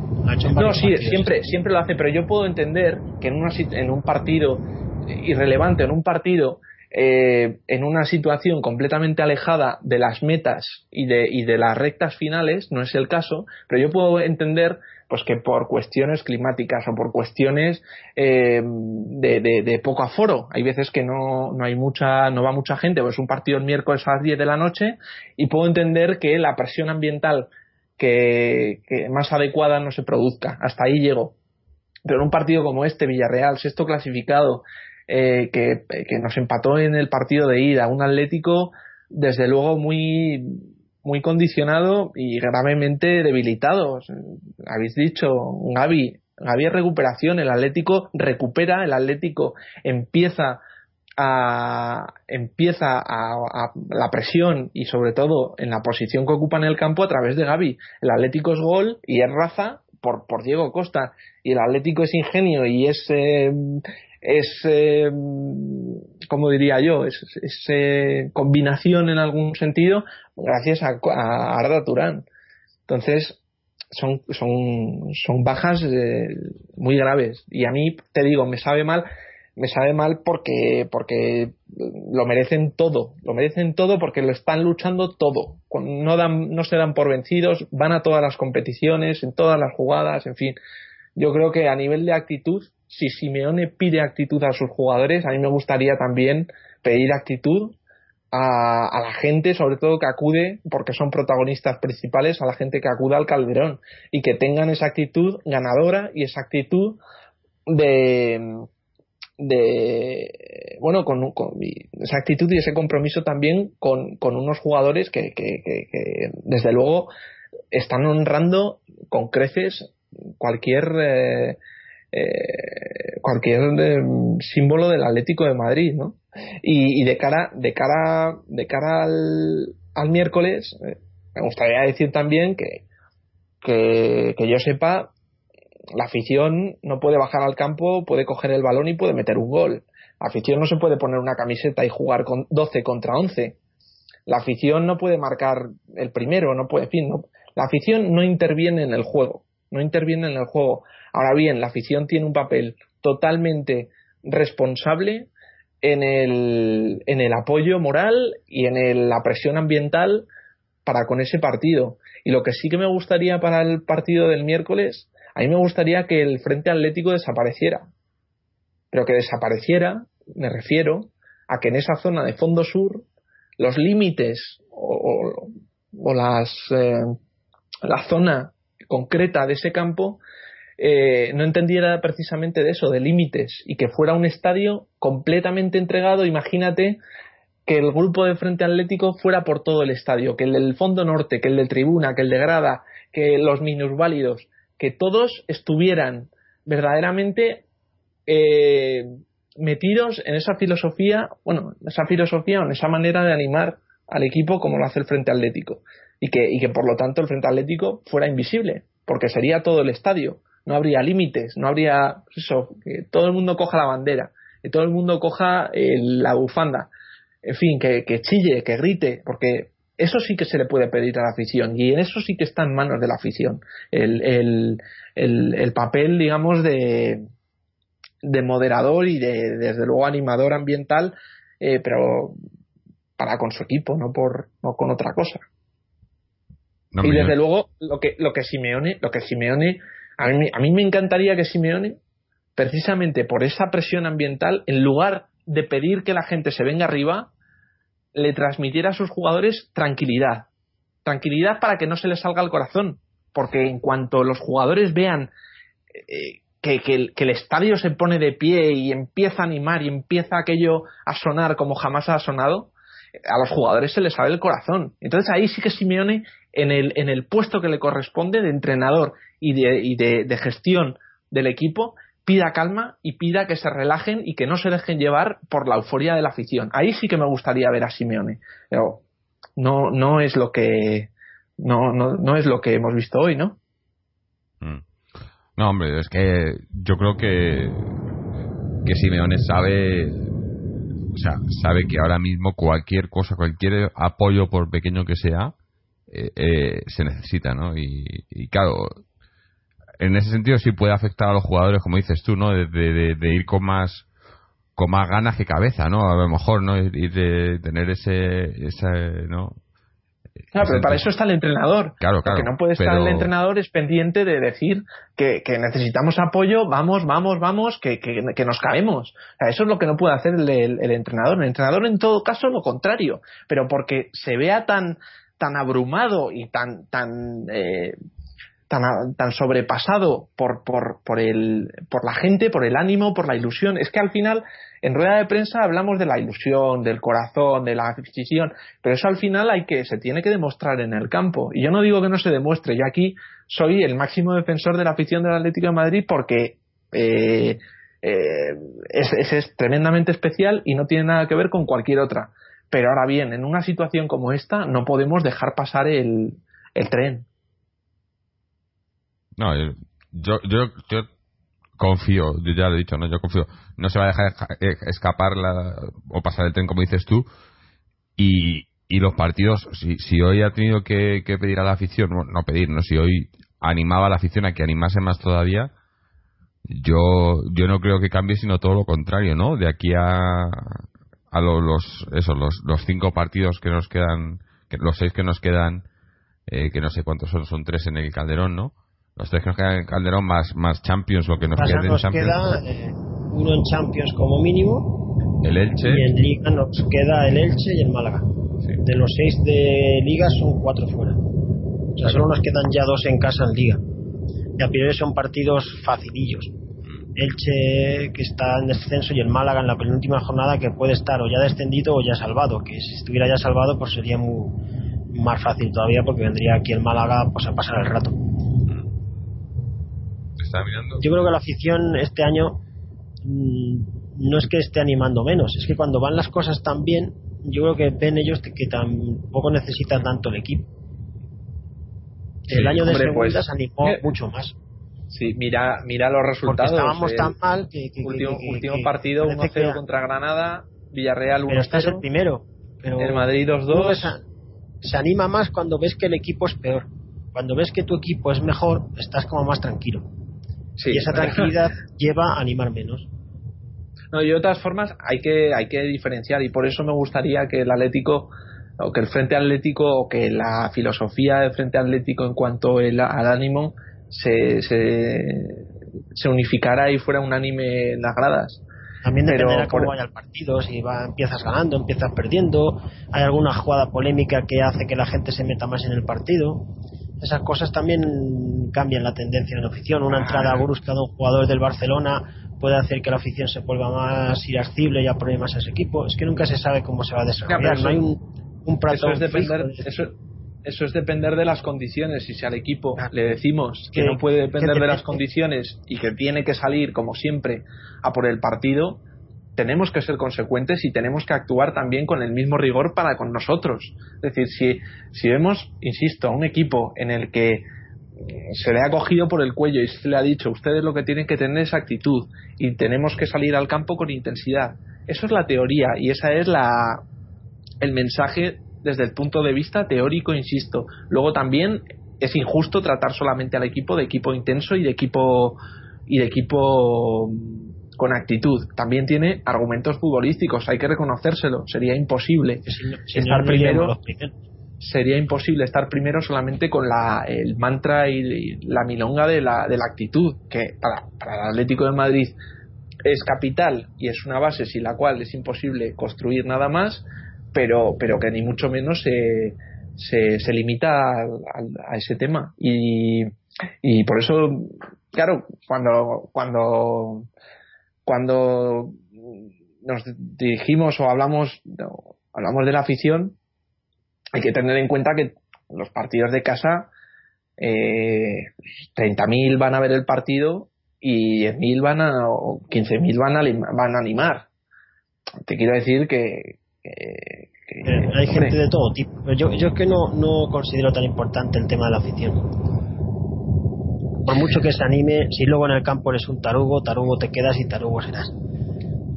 no, sí, siempre, siempre lo hace, pero yo puedo entender que en, una, en un partido irrelevante, en un partido eh, en una situación completamente alejada de las metas y de, las rectas finales, no es el caso, pero yo puedo entender pues que por cuestiones climáticas o por cuestiones eh, de, de, poco aforo, hay veces que no, no hay mucha, no va mucha gente, pues un partido el miércoles a las 10 de la noche y puedo entender que la presión ambiental que, que más adecuada no se produzca. Hasta ahí llego. Pero en un partido como este, Villarreal, sexto clasificado, eh, que, nos empató en el partido de ida. Un Atlético, desde luego, muy, muy condicionado y gravemente debilitado. Habéis dicho, Gaby, Gaby es recuperación, el Atlético recupera, el Atlético empieza a, empieza a, la presión y sobre todo en la posición que ocupa en el campo a través de Gaby. El Atlético es gol y es raza por, por Diego Costa y el Atlético es ingenio y es eh, es, eh, como diría yo, es, es combinación en algún sentido gracias a, a Arda Turán. Entonces, son, son, son bajas eh, muy graves. Y a mí, te digo, me sabe mal me sabe mal porque porque lo merecen todo, lo merecen todo porque lo están luchando todo. No dan no se dan por vencidos, van a todas las competiciones, en todas las jugadas, en fin. Yo creo que a nivel de actitud, si Simeone pide actitud a sus jugadores, a mí me gustaría también pedir actitud a, a, la gente, sobre todo que acude, porque son protagonistas principales, a la gente que acuda al Calderón y que tengan esa actitud ganadora y esa actitud de, de bueno con, esa actitud y ese compromiso también con, con unos jugadores que, que, desde luego están honrando con creces cualquier eh, eh, cualquier eh, símbolo del Atlético de Madrid ¿no? y, de cara de cara de cara al, al miércoles me gustaría decir también que, que, que yo sepa la afición no puede bajar al campo, puede coger el balón y puede meter un gol. La afición no se puede poner una camiseta y jugar con 12 contra 11. La afición no puede marcar el primero, no puede, en fin, no, la afición no interviene en el juego, no interviene en el juego. Ahora bien, la afición tiene un papel totalmente responsable en el, en el apoyo moral y en la presión ambiental para con ese partido. Y lo que sí que me gustaría para el partido del miércoles a mí me gustaría que el Frente Atlético desapareciera. Pero que desapareciera, me refiero a que en esa zona de fondo sur los límites o, las, eh, la zona concreta de ese campo eh, no entendiera precisamente de eso, de límites, y que fuera un estadio completamente entregado. Imagínate que el grupo de Frente Atlético fuera por todo el estadio, que el del fondo norte, que el de tribuna, que el de grada, que los minusválidos, que todos estuvieran verdaderamente eh, metidos en esa filosofía, bueno, esa filosofía o en esa manera de animar al equipo como lo hace el Frente Atlético. Y que, y que por lo tanto el Frente Atlético fuera invisible, porque sería todo el estadio. No habría límites, no habría eso, que todo el mundo coja la bandera, que todo el mundo coja eh, la bufanda. En fin, que, que chille, que grite, porque eso sí que se le puede pedir a la afición y en eso sí que está en manos de la afición el, el, el, papel digamos de, de moderador y de desde luego animador ambiental eh, pero para con su equipo no por no con otra cosa y desde luego lo que lo que Simeone lo que Simeone a mí, a mí me encantaría que Simeone precisamente por esa presión ambiental en lugar de pedir que la gente se venga arriba le transmitiera a sus jugadores tranquilidad. Tranquilidad para que no se les salga el corazón. Porque en cuanto los jugadores vean eh, que, el, estadio se pone de pie y empieza a animar y empieza aquello a sonar como jamás ha sonado, a los jugadores se les sale el corazón. Entonces ahí sí que Simeone, en el, en el puesto que le corresponde de entrenador y de, y de gestión del equipo, pida calma y pida que se relajen y que no se dejen llevar por la euforia de la afición. Ahí sí que me gustaría ver a Simeone, pero no, no es lo que no, no, no es lo que hemos visto hoy, ¿no? Mm. No, hombre, es que yo creo que que Simeone sabe o sea, sabe que ahora mismo cualquier cosa, cualquier apoyo por pequeño que sea, eh, eh, se necesita, ¿no? Y, y claro, en ese sentido sí puede afectar a los jugadores, como dices tú, ¿no? De, ir con más con más ganas que cabeza, ¿no? A lo mejor, ¿no? Ir de tener ese, ese ¿no? Claro, pero para eso está el entrenador. Claro, claro. Que no puede estar el entrenador es pendiente de decir que, necesitamos apoyo, vamos, vamos, vamos, que, que, nos caemos. O sea, eso es lo que no puede hacer el, el, entrenador. El entrenador, en todo caso, lo contrario. Pero porque se vea tan tan abrumado y tan tan eh, tan, sobrepasado por, por, por, el, por la gente, por el ánimo, por la ilusión. Es que al final, en rueda de prensa hablamos de la ilusión, del corazón, de la afición, pero eso al final hay que, se tiene que demostrar en el campo. Y yo no digo que no se demuestre, yo aquí soy el máximo defensor de la afición del Atlético de Madrid porque eh, eh, es, es tremendamente especial y no tiene nada que ver con cualquier otra. Pero ahora bien, en una situación como esta no podemos dejar pasar el, el tren. No, yo, yo, yo confío, yo ya lo he dicho, no, yo confío. No se va a dejar eh, escapar la, o pasar el tren, como dices tú. Y, y los partidos, si, si hoy ha tenido que, pedir a la afición, no, pedir, no, si hoy animaba a la afición a que animase más todavía, yo yo no creo que cambie sino todo lo contrario no de aquí a a los eso los, los cinco partidos que nos quedan que, los seis que nos quedan eh, que no sé cuántos son son tres en el Calderón no los tres que nos quedan en el Calderón más más Champions lo que nos queda en Champions. queda eh, uno en Champions como mínimo. El Elche. Y en Liga nos queda el Elche y el Málaga. De los seis de Liga son cuatro fuera. O sea solo nos quedan ya dos en casa en Liga. Y a priori son partidos facilillos Elche que está en descenso y el Málaga en la penúltima jornada que puede estar o ya descendido o ya salvado que si estuviera ya salvado pues sería muy más fácil todavía porque vendría aquí el Málaga pues a pasar el rato. Yo creo que la afición este año mm, no es que esté animando menos es que cuando van las cosas tan bien yo creo que ven ellos que, tampoco necesitan tanto el equipo. El año de segunda pues, se animó mucho más Sí, mira, mira los resultados. Porque estábamos tan mal que. último, último partido 1-0 contra Granada, Villarreal 1-0. Pero estás el primero. Pero el Madrid 2-2. Se anima más cuando ves que el equipo es peor. Cuando ves que tu equipo es mejor, estás como más tranquilo. Sí, y esa tranquilidad lleva a animar menos. No, y de otras formas hay que, hay que diferenciar y por eso me gustaría que el Atlético o que el Frente Atlético o que la filosofía del Frente Atlético en cuanto al ánimo se, se, unificara y fuera unánime en las gradas. También dependerá cómo vaya el partido, si va, empiezas ganando, empiezas perdiendo, hay alguna jugada polémica que hace que la gente se meta más en el partido. Esas cosas también cambian la tendencia en la afición. Una entrada brusca de un jugador del Barcelona puede hacer que la afición se vuelva más irascible y apruebe más a ese equipo. Es que nunca se sabe cómo se va a desarrollar. no hay un, un eso es depender, eso es depender de las condiciones. Y si al equipo ah. le decimos que no puede depender de las condiciones y que tiene que salir, como siempre, a por el partido, tenemos que ser consecuentes y tenemos que actuar también con el mismo rigor para con nosotros. Es decir, si, si vemos, insisto, a un equipo en el que se le ha cogido por el cuello y se le ha dicho, ustedes lo que tienen que tener es actitud y tenemos que salir al campo con intensidad. Eso es la teoría y esa es la el mensaje desde el punto de vista teórico, insisto. Luego también es injusto tratar solamente al equipo de equipo intenso y de equipo y de equipo mm, con actitud. También tiene argumentos futbolísticos, hay que reconocérselo. Sería imposible estar primero. Sería imposible estar primero solamente con la, el mantra y la milonga de la, de la actitud, que para, para el Atlético de Madrid es capital y es una base sin la cual es imposible construir nada más pero, pero que ni mucho menos se, se, se limita a, ese tema. Y, y por eso, claro, cuando, cuando, cuando nos dirigimos o hablamos, hablamos de la afición, hay que tener en cuenta que los partidos de casa, eh, 30.000 van a ver el partido y 10.000 van a, o 15.000 van a, van a animar. Te quiero decir que, eh, hay gente de todo tipo. Pero yo, yo es que no, no considero tan importante el tema de la afición. Por mucho que se anime, si luego en el campo eres un tarugo, tarugo te quedas y tarugo serás.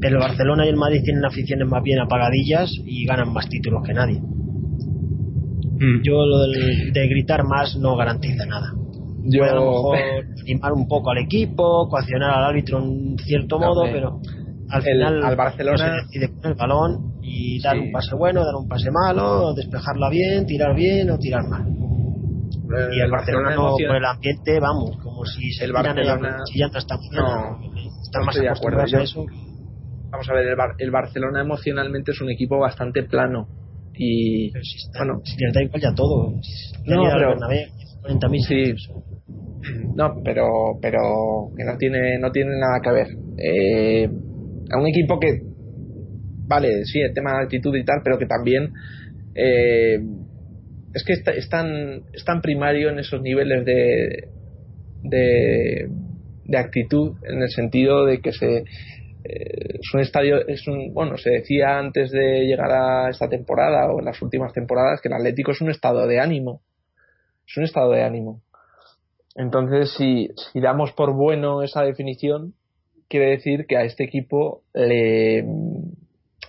Pero el Barcelona y el Madrid tienen aficiones más bien apagadillas y ganan más títulos que nadie. Mm. Yo lo de gritar más no garantiza nada. Yo... a lo mejor animar un poco al equipo, coaccionar al árbitro en cierto modo, pero al final al Barcelona no se decide con el balón y dar un pase bueno, dar un pase malo, despejarla bien, tirar bien o tirar mal. y el Barcelona, no, por el ambiente, vamos, como si se el Barcelona chillando hasta no, están más de acuerdo a eso. Vamos a ver, el, el, Barcelona emocionalmente es un equipo bastante plano y bueno, si le da igual ya todo. no, pero 40.000 sí. No, pero pero que no tiene no tiene nada que ver. Eh, a un equipo que, vale, sí, el tema de actitud y tal, pero que también eh, es que es, tan, es tan primario en esos niveles de, de, actitud, en el sentido de que se, eh, es un estadio, es un, bueno, se decía antes de llegar a esta temporada o en las últimas temporadas que el Atlético es un estado de ánimo. Es un estado de ánimo. Entonces, si, si damos por bueno esa definición, quiere decir que a este equipo le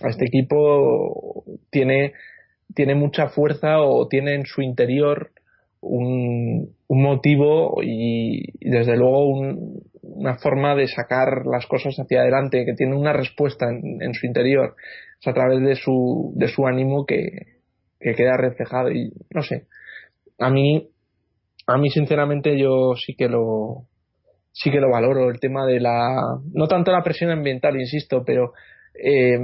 este equipo tiene tiene mucha fuerza o tiene en su interior un, un motivo y, desde luego un, una forma de sacar las cosas hacia adelante, que tiene una respuesta en, su interior. Es a través de su, de su ánimo que, que queda reflejado. Y no sé, a mí, a mí sinceramente yo sí que lo, sí que lo valoro. El tema de la, no tanto la presión ambiental, insisto, pero eh,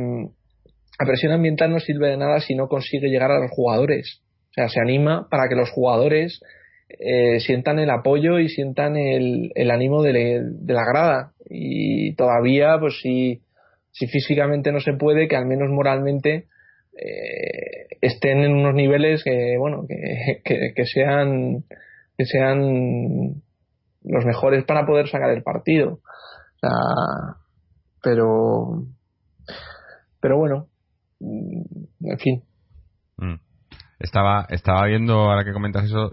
la presión ambiental no sirve de nada si no consigue llegar a los jugadores. O sea, se anima para que los jugadores eh, sientan el apoyo y sientan el, el ánimo de, la grada. Y todavía, pues si, si físicamente no se puede, que al menos moralmente eh, estén en unos niveles que, bueno, que, que, sean que sean los mejores para poder sacar el partido. O sea, pero pero bueno, en fin. Mm. Estaba, estaba viendo, ahora que comentas eso,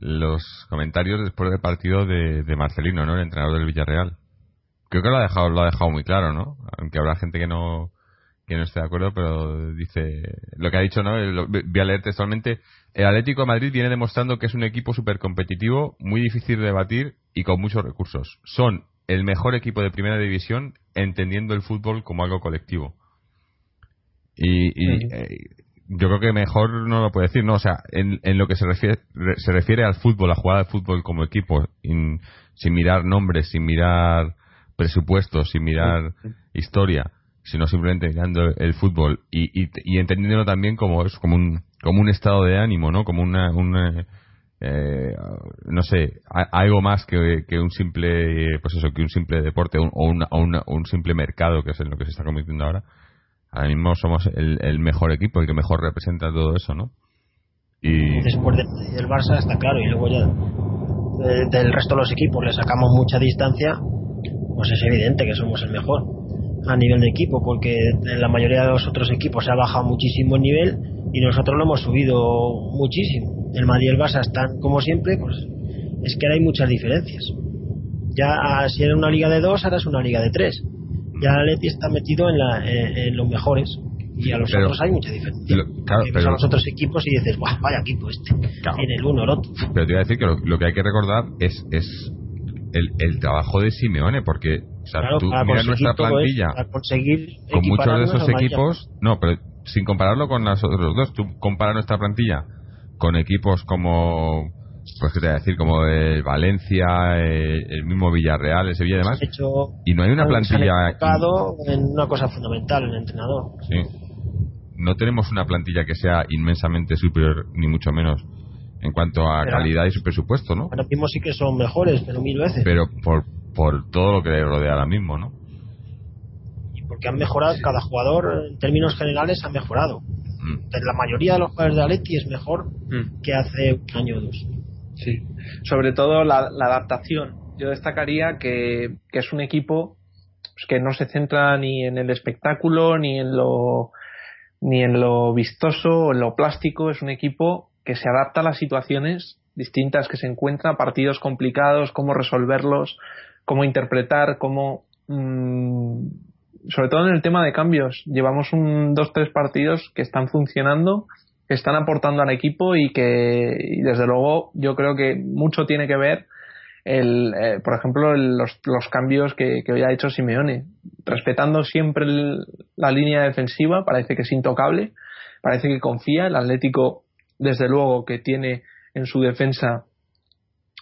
los comentarios después del partido de, Marcelino, ¿no? El entrenador del Villarreal. Creo que lo ha dejado, lo ha dejado muy claro, ¿no? Aunque habrá gente que no, que no esté de acuerdo, pero dice lo que ha dicho, ¿no? Voy a leer textualmente. El Atlético de Madrid viene demostrando que es un equipo súper competitivo, muy difícil de batir y con muchos recursos. Son el mejor equipo de primera división entendiendo el fútbol como algo colectivo. Y, eh, yo creo que mejor no lo puede decir, ¿no? O sea, en, lo que se refiere, se refiere al fútbol, a jugada de fútbol como equipo, sin mirar nombres, sin mirar presupuestos, sin mirar historia, sino simplemente mirando el fútbol y, y, entendiéndolo también como es como un como un estado de ánimo, ¿no? Como una, una eh, no sé, algo más que, que, un simple, pues eso, que un simple deporte o, un, un simple mercado, que es en lo que se está convirtiendo ahora. Ahora mismo somos el, mejor equipo, el que mejor representa todo eso, ¿no? Y... Después del Barça está claro, y luego ya del resto de los equipos le sacamos mucha distancia, pues es evidente que somos el mejor a nivel de equipo, porque en la mayoría de los otros equipos se ha bajado muchísimo el nivel y nosotros lo hemos subido muchísimo el Madrid y el Barça están como siempre, pues es que ahora hay muchas diferencias. Ya ah, si era una liga de dos, ahora es una liga de tres. Ya el Atleti está metido en, la, en, los mejores y a los otros hay mucha diferencia. pero, a los otros equipos y dices, vaya equipo este, en el uno, el otro. Pero te iba a decir que lo, que hay que recordar es, es el, el trabajo de Simeone, porque o sea, tú miras nuestra plantilla con muchos de esos equipos, no, pero sin compararlo con los otros dos, tú comparas nuestra plantilla con equipos como pues que te voy a decir como el Valencia el, mismo Villarreal el Sevilla y demás. Y no hay una plantilla en una cosa fundamental el entrenador. Sí. No tenemos una plantilla que sea inmensamente superior ni mucho menos en cuanto a calidad y su presupuesto no ahora mismo sí que son mejores pero mil veces. Pero por por todo lo que le rodea ahora mismo no y porque han mejorado cada jugador en términos generales ha mejorado. Mm. la mayoría de los jugadores de Atleti es mejor mm. que hace un año o dos. Sí, sobre todo la, adaptación. Yo destacaría que, es un equipo pues, que no se centra ni en el espectáculo, ni en lo ni en lo vistoso en lo plástico. Es un equipo que se adapta a las situaciones distintas que se encuentran, partidos complicados, cómo resolverlos, cómo interpretar, cómo mm, sobre todo en el tema de cambios, llevamos un dos tres partidos que están funcionando, que están aportando al equipo y que desde luego yo creo que mucho tiene que ver el, eh, por ejemplo los, los, cambios que, que, hoy ha hecho Simeone, respetando siempre la línea defensiva, parece que es intocable, parece que confía, el Atlético desde luego que tiene en su defensa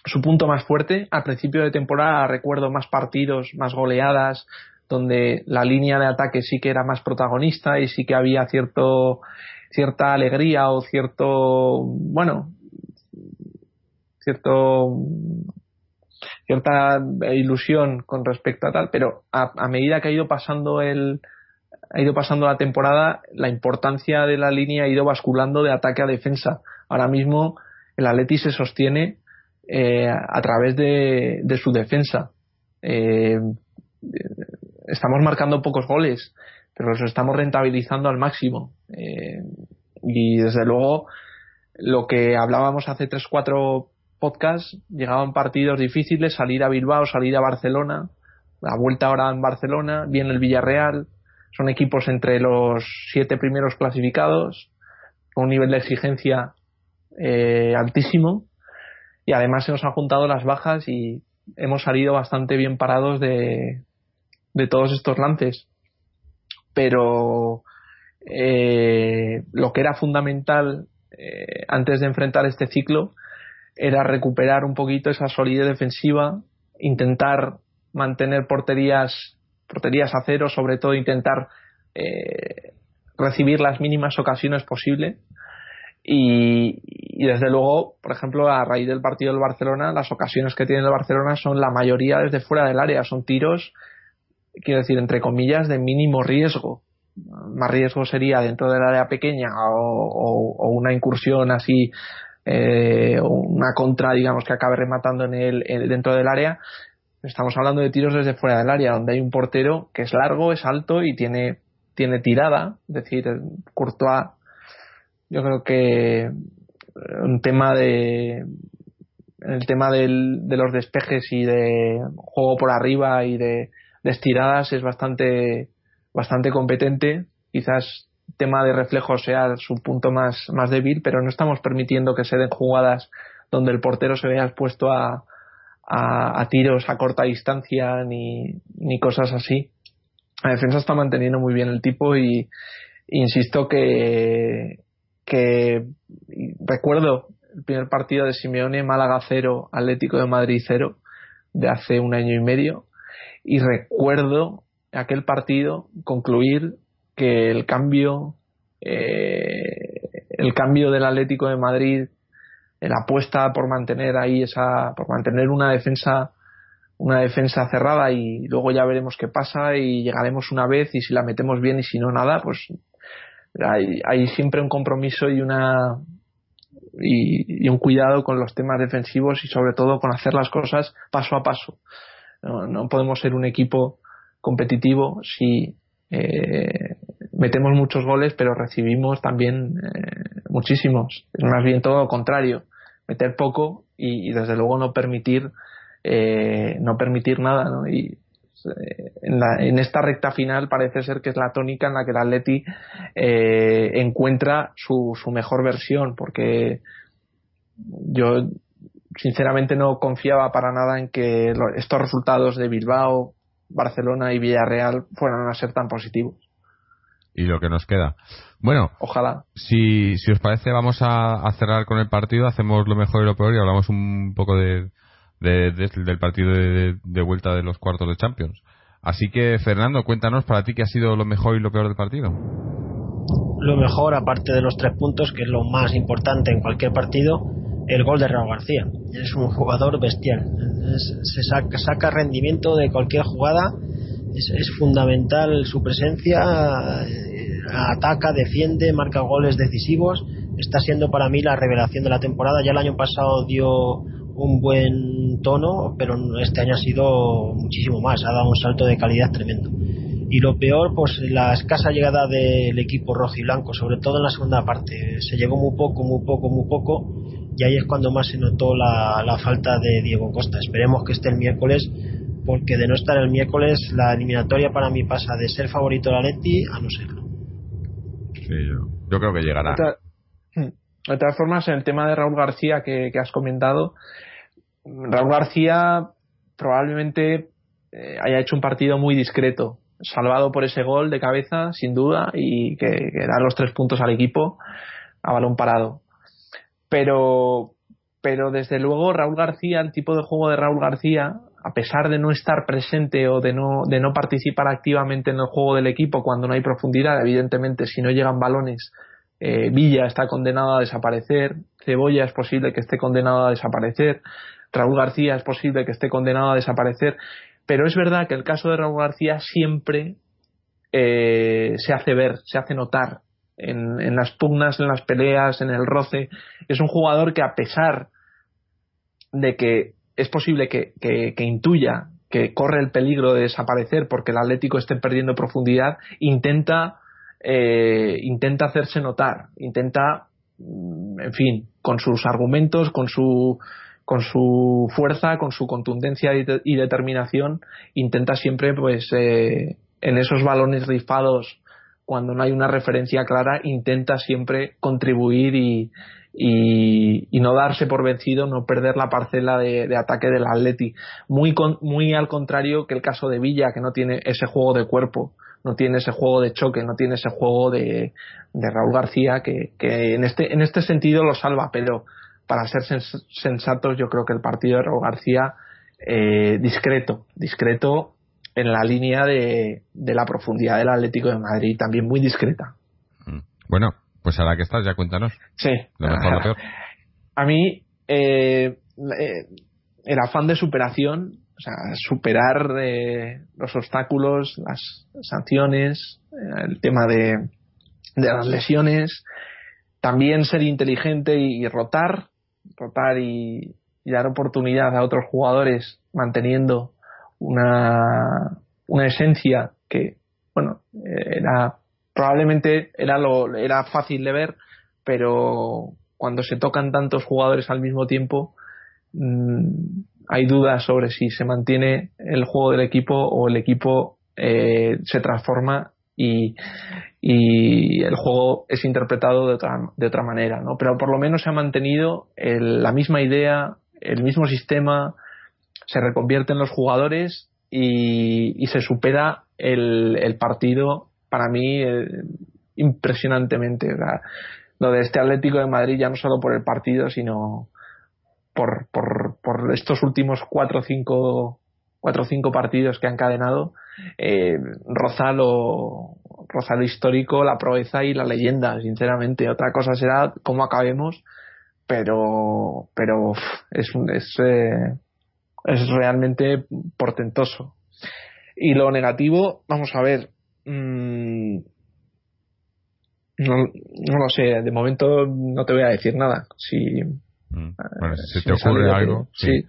su punto más fuerte. Al principio de temporada recuerdo más partidos, más goleadas, donde la línea de ataque sí que era más protagonista y sí que había cierto cierta alegría o cierto bueno cierto cierta ilusión con respecto a tal pero a, medida que ha ido pasando el ha ido pasando la temporada la importancia de la línea ha ido basculando de ataque a defensa. Ahora mismo el Atleti se sostiene eh, a través de, de su defensa. Eh, estamos marcando pocos goles, pero los estamos rentabilizando al máximo. Eh, y desde luego, lo que hablábamos hace 3-4 podcasts, llegaban partidos difíciles, salir a Bilbao, salir a Barcelona, la vuelta ahora en Barcelona, viene el Villarreal, son equipos entre los siete primeros clasificados, con un nivel de exigencia eh, altísimo, y además se nos han juntado las bajas y hemos salido bastante bien parados de, de todos estos lances. Pero eh, lo que era fundamental eh, antes de enfrentar este ciclo era recuperar un poquito esa solidez defensiva, intentar mantener porterías, porterías a cero, sobre todo intentar eh, recibir las mínimas ocasiones posibles. Y, y, desde luego, por ejemplo, a raíz del partido del Barcelona, las ocasiones que tiene el Barcelona son la mayoría desde fuera del área, son tiros, quiero decir, entre comillas, de mínimo riesgo. Más riesgo sería dentro del área pequeña o, una incursión así eh, una contra digamos que acabe rematando en el, dentro del área. Estamos hablando de tiros desde fuera del área donde hay un portero que es largo es alto y tiene tiene tirada. Es decir Courtois yo creo que un tema de el tema del, de los despejes y de juego por arriba y de, de estiradas es bastante bastante competente. Quizás tema de reflejos sea su punto más, más débil, pero no estamos permitiendo que se den jugadas donde el portero se vea expuesto a, a, tiros a corta distancia ni, ni cosas así. La defensa está manteniendo muy bien el tipo y insisto que, que recuerdo el primer partido de Simeone, Málaga 0, Atlético de Madrid 0, de hace un año y medio, y recuerdo aquel partido concluir que el cambio eh, el cambio del Atlético de Madrid la apuesta por mantener ahí esa por mantener una defensa una defensa cerrada y luego ya veremos qué pasa y llegaremos una vez y si la metemos bien y si no nada pues hay, hay siempre un compromiso y una y, y, un cuidado con los temas defensivos y sobre todo con hacer las cosas paso a paso no, podemos ser un equipo competitivo si eh, metemos muchos goles pero recibimos también eh, muchísimos. Más bien todo lo contrario, meter poco y, desde luego no permitir eh, no permitir nada. ¿no? Y en, la, en, esta recta final parece ser que es la tónica en la que el Atleti encuentra su, su mejor versión porque yo sinceramente no confiaba para nada en que estos resultados de Bilbao Barcelona y Villarreal fueran a ser tan positivos. Y lo que nos queda. Bueno, ojalá. Si, si os parece, vamos a, cerrar con el partido, hacemos lo mejor y lo peor y hablamos un poco de, del partido de, de, vuelta de los cuartos de Champions. Así que, Fernando, cuéntanos para ti qué ha sido lo mejor y lo peor del partido. Lo mejor, aparte de los tres puntos, que es lo más importante en cualquier partido, el gol de Raúl García. Es un jugador bestial. se saca, rendimiento de cualquier jugada. Es, fundamental su presencia. Eh, ataca, defiende, marca goles decisivos. Está siendo para mí la revelación de la temporada. Ya el año pasado dio un buen tono, pero este año ha sido muchísimo más. Ha dado un salto de calidad tremendo. Y lo peor, pues la escasa llegada del equipo rojo y blanco, sobre todo en la segunda parte. Se llegó muy poco, muy poco, muy poco y ahí es cuando más se notó la, falta de Diego Costa. Esperemos que esté el miércoles, porque de no estar el miércoles, la eliminatoria para mí pasa de ser favorito la Leti a no serlo. Sí, yo, creo que llegará. De todas formas, en el tema de Raúl García que, has comentado, Raúl García probablemente eh, haya hecho un partido muy discreto, salvado por ese gol de cabeza, sin duda, y que, que da los tres puntos al equipo a balón parado pero pero desde luego Raúl García, el tipo de juego de Raúl García, a pesar de no estar presente o de no, de no participar activamente en el juego del equipo cuando no hay profundidad, evidentemente si no llegan balones, eh, Villa está condenado a desaparecer, Cebolla es posible que esté condenado a desaparecer, Raúl García es posible que esté condenado a desaparecer, pero es verdad que el caso de Raúl García siempre eh, se hace ver, se hace notar, en, las pugnas, en las peleas, en el roce. Es un jugador que a pesar de que es posible que, intuya que corre el peligro de desaparecer porque el Atlético esté perdiendo profundidad, intenta, eh, intenta hacerse notar, intenta, mm, en fin, con sus argumentos, con su, con su fuerza, con su contundencia y, determinación, intenta siempre, pues, eh, en esos balones rifados cuando no hay una referencia clara, intenta siempre contribuir y, y, no darse por vencido, no perder la parcela de, ataque del Atleti. Muy, muy al contrario que el caso de Villa, que no tiene ese juego de cuerpo, no tiene ese juego de choque, no tiene ese juego de, de Raúl García, que, que, en, este, en este sentido lo salva, pero para ser sensatos, yo creo que el partido de Raúl García, eh, discreto, discreto en la línea de, de la profundidad del Atlético de Madrid, también muy discreta. Mm. Bueno, pues a la que estás, ya cuéntanos. Sí. A mí, eh, eh, el afán de superación, o sea, superar eh, los obstáculos, las sanciones, el tema de, de las lesiones, también ser inteligente y, rotar, rotar y, dar oportunidad a otros jugadores manteniendo una, una esencia que, bueno, era probablemente era, lo, era fácil de ver, pero cuando se tocan tantos jugadores al mismo tiempo, mm, hay dudas sobre si se mantiene el juego del equipo o el equipo eh, se transforma y, y, el juego es interpretado de otra, de otra manera, ¿no? Pero por lo menos se ha mantenido la misma idea, el mismo sistema, se reconvierten los jugadores y, se supera el, partido para mí eh, impresionantemente. lo de este Atlético de Madrid ya no solo por el partido, sino por, por, por estos últimos cuatro o cinco cuatro cinco partidos que han encadenado eh, roza lo, histórico, la proeza y la leyenda, sinceramente. Otra cosa será cómo acabemos, pero, pero es, es, eh, es realmente portentoso. Y lo negativo, vamos a ver, Mm, no, no lo sé, de momento no te voy a decir nada. Si, mm, bueno, si, te ocurre algo. Sí.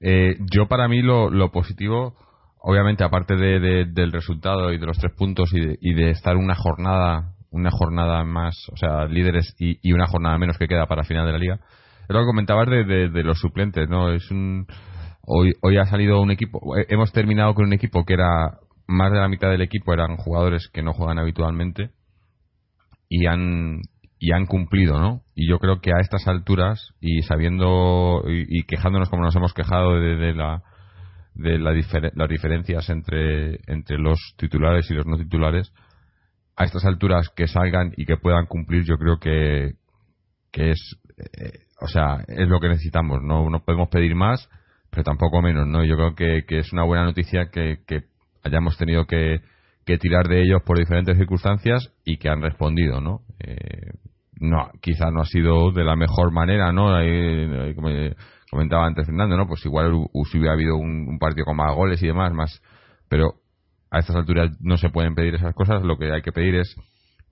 Eh, yo, para mí, lo, lo positivo, obviamente, aparte de, del resultado y de los tres puntos y de, y de estar una jornada una jornada más, o sea, líderes y, y, una jornada menos que queda para final de la liga. Es lo que comentabas de, de, los suplentes, ¿no? Es un hoy hoy ha salido un equipo, hemos terminado con un equipo que era más de la mitad del equipo eran jugadores que no juegan habitualmente y han y han cumplido, ¿no? Y yo creo que a estas alturas y sabiendo y, quejándonos como nos hemos quejado de, la de las diferencias entre entre los titulares y los no titulares, a estas alturas que salgan y que puedan cumplir, yo creo que que es eh, o sea, es lo que necesitamos, no no podemos pedir más, pero tampoco menos, ¿no? Yo creo que, que es una buena noticia que, que hayamos tenido que, tirar de ellos por diferentes circunstancias y que han respondido, ¿no? Eh, no, quizá no ha sido de la mejor manera, ¿no? como comentaba antes Fernando, ¿no? Pues igual si hubiera habido un, partido con más goles y demás, más, pero a estas alturas no se pueden pedir esas cosas, lo que hay que pedir es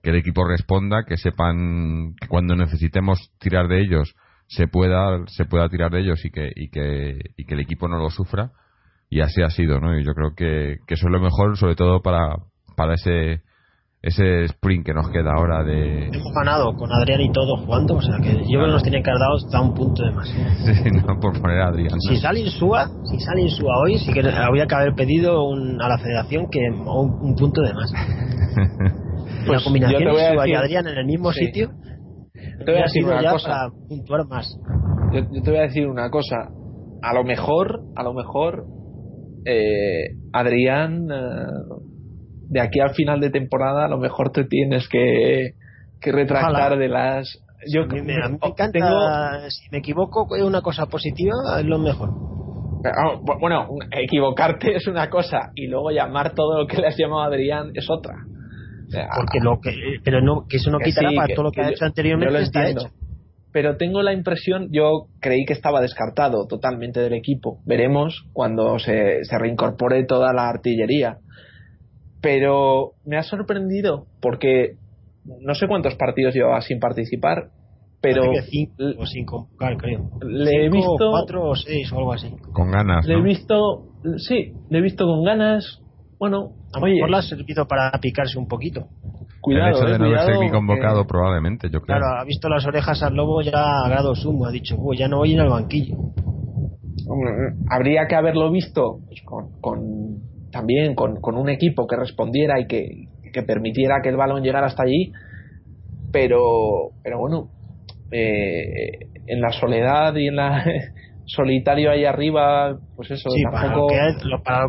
que el equipo responda, que sepan que cuando necesitemos tirar de ellos se pueda se pueda tirar de ellos y que y que y que el equipo no lo sufra. Y así ha sido, ¿no? Y yo creo que, que eso es lo mejor, sobre todo para, para ese ese sprint que nos queda ahora de hemos ganado con Adrián y todo jugando o sea que yo creo que nos tienen dado hasta un punto de más. Sí no por poner a Adrián si sale Insúa si sale Insúa hoy sí que habría que haber pedido un, a la federación que un, punto de más. Pues combinación Insúa y Adrián en el mismo sitio te voy a decir una cosa para puntuar más yo, yo te voy a decir una cosa a lo mejor a lo mejor eh, Adrián, eh, de aquí al final de temporada, a lo mejor te tienes que, que retractar de las. Yo me, me, encanta, si me equivoco, una cosa positiva es lo mejor. Ah, bueno, equivocarte es una cosa y luego llamar todo lo que le has llamado a Adrián es otra. Porque lo que, pero no, que eso no quitará para todo lo que, ha hecho anteriormente está hecho pero tengo la impresión, yo creí que estaba descartado totalmente del equipo. Veremos cuando se, se reincorpore toda la artillería. Pero me ha sorprendido porque no sé cuántos partidos llevaba sin participar, pero cinco o convocar, creo. Le he visto cuatro o seis o algo así. Con ganas. Le he visto, sí, le he visto con ganas. Bueno, a lo mejor le ha servido para picarse un poquito. Cuidado, el hecho de eh, no haberse ni convocado, probablemente, yo creo. Claro, ha visto las orejas al lobo ya a grado sumo, ha dicho, ya no voy en el banquillo. habría que haberlo visto pues, con, también con, un equipo que respondiera y que que permitiera que el balón llegara hasta allí, pero, pero bueno, eh, en la soledad y en la solitario ahí arriba, pues eso, para, lo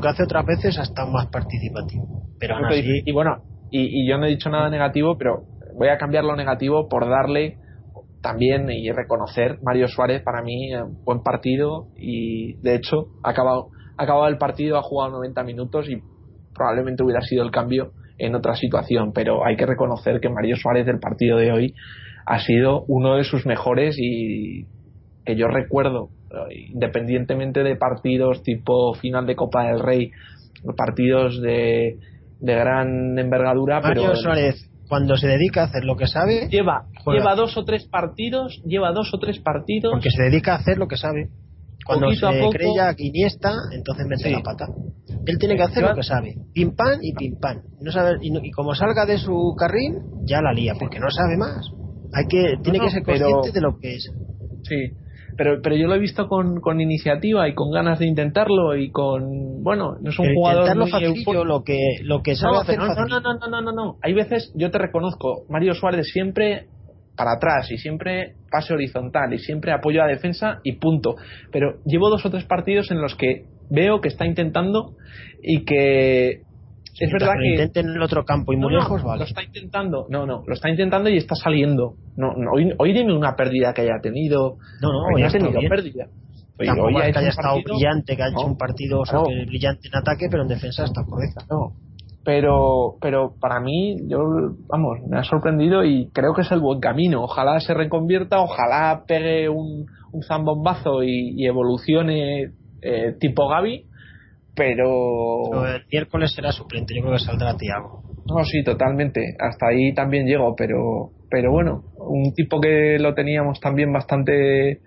que hace otras veces hasta más participativo. Pero y, bueno, y, yo no he dicho nada negativo, pero voy a cambiar lo negativo por darle también y reconocer Mario Suárez para mí eh, buen partido y de hecho ha acabado, ha acabado el partido, ha jugado 90 minutos y probablemente hubiera sido el cambio en otra situación, pero hay que reconocer que Mario Suárez del partido de hoy ha sido uno de sus mejores y que yo recuerdo, independientemente de partidos tipo final de Copa del Rey, partidos de, de gran envergadura. Mario Suárez, cuando se dedica a hacer lo que sabe, lleva, lleva dos o tres partidos, lleva dos o tres partidos. Porque se dedica a hacer lo que sabe. Cuando se cree ya Iniesta, entonces mete la pata. Él tiene que hacer lo que sabe. Pim pam y pim pam. No sabe, y, como salga de su carril, ya la lía, porque no sabe más. Hay que, tiene que ser consciente de lo que es. Sí, pero, pero yo lo he visto con, con iniciativa y con ganas de intentarlo y con, bueno, no es un jugador muy facilillo, lo que, lo que sabe hacer no, no, no, no, no, no, no, hay veces, yo te reconozco, Mario Suárez siempre para atrás y siempre pase horizontal y siempre apoyo a la defensa y punto. Pero llevo dos o tres partidos en los que veo que está intentando y que es verdad que intenten en el otro campo y muy lejos lo está intentando no no lo está intentando y está saliendo. No, no hoy, dime una pérdida que haya tenido. No no hoy, ha tenido pérdida. Hoy, hoy ha que haya estado brillante que ha hecho un partido brillante en ataque pero en defensa está correcta. No pero pero para mí yo vamos me ha sorprendido y creo que es el buen camino. Ojalá se reconvierta ojalá pegue un, un zambombazo y, evolucione eh, tipo Gaby pero... el miércoles será suplente, yo creo que saldrá Tiago. No, sí, totalmente. Hasta ahí también llego, pero, pero bueno, un tipo que lo teníamos también bastante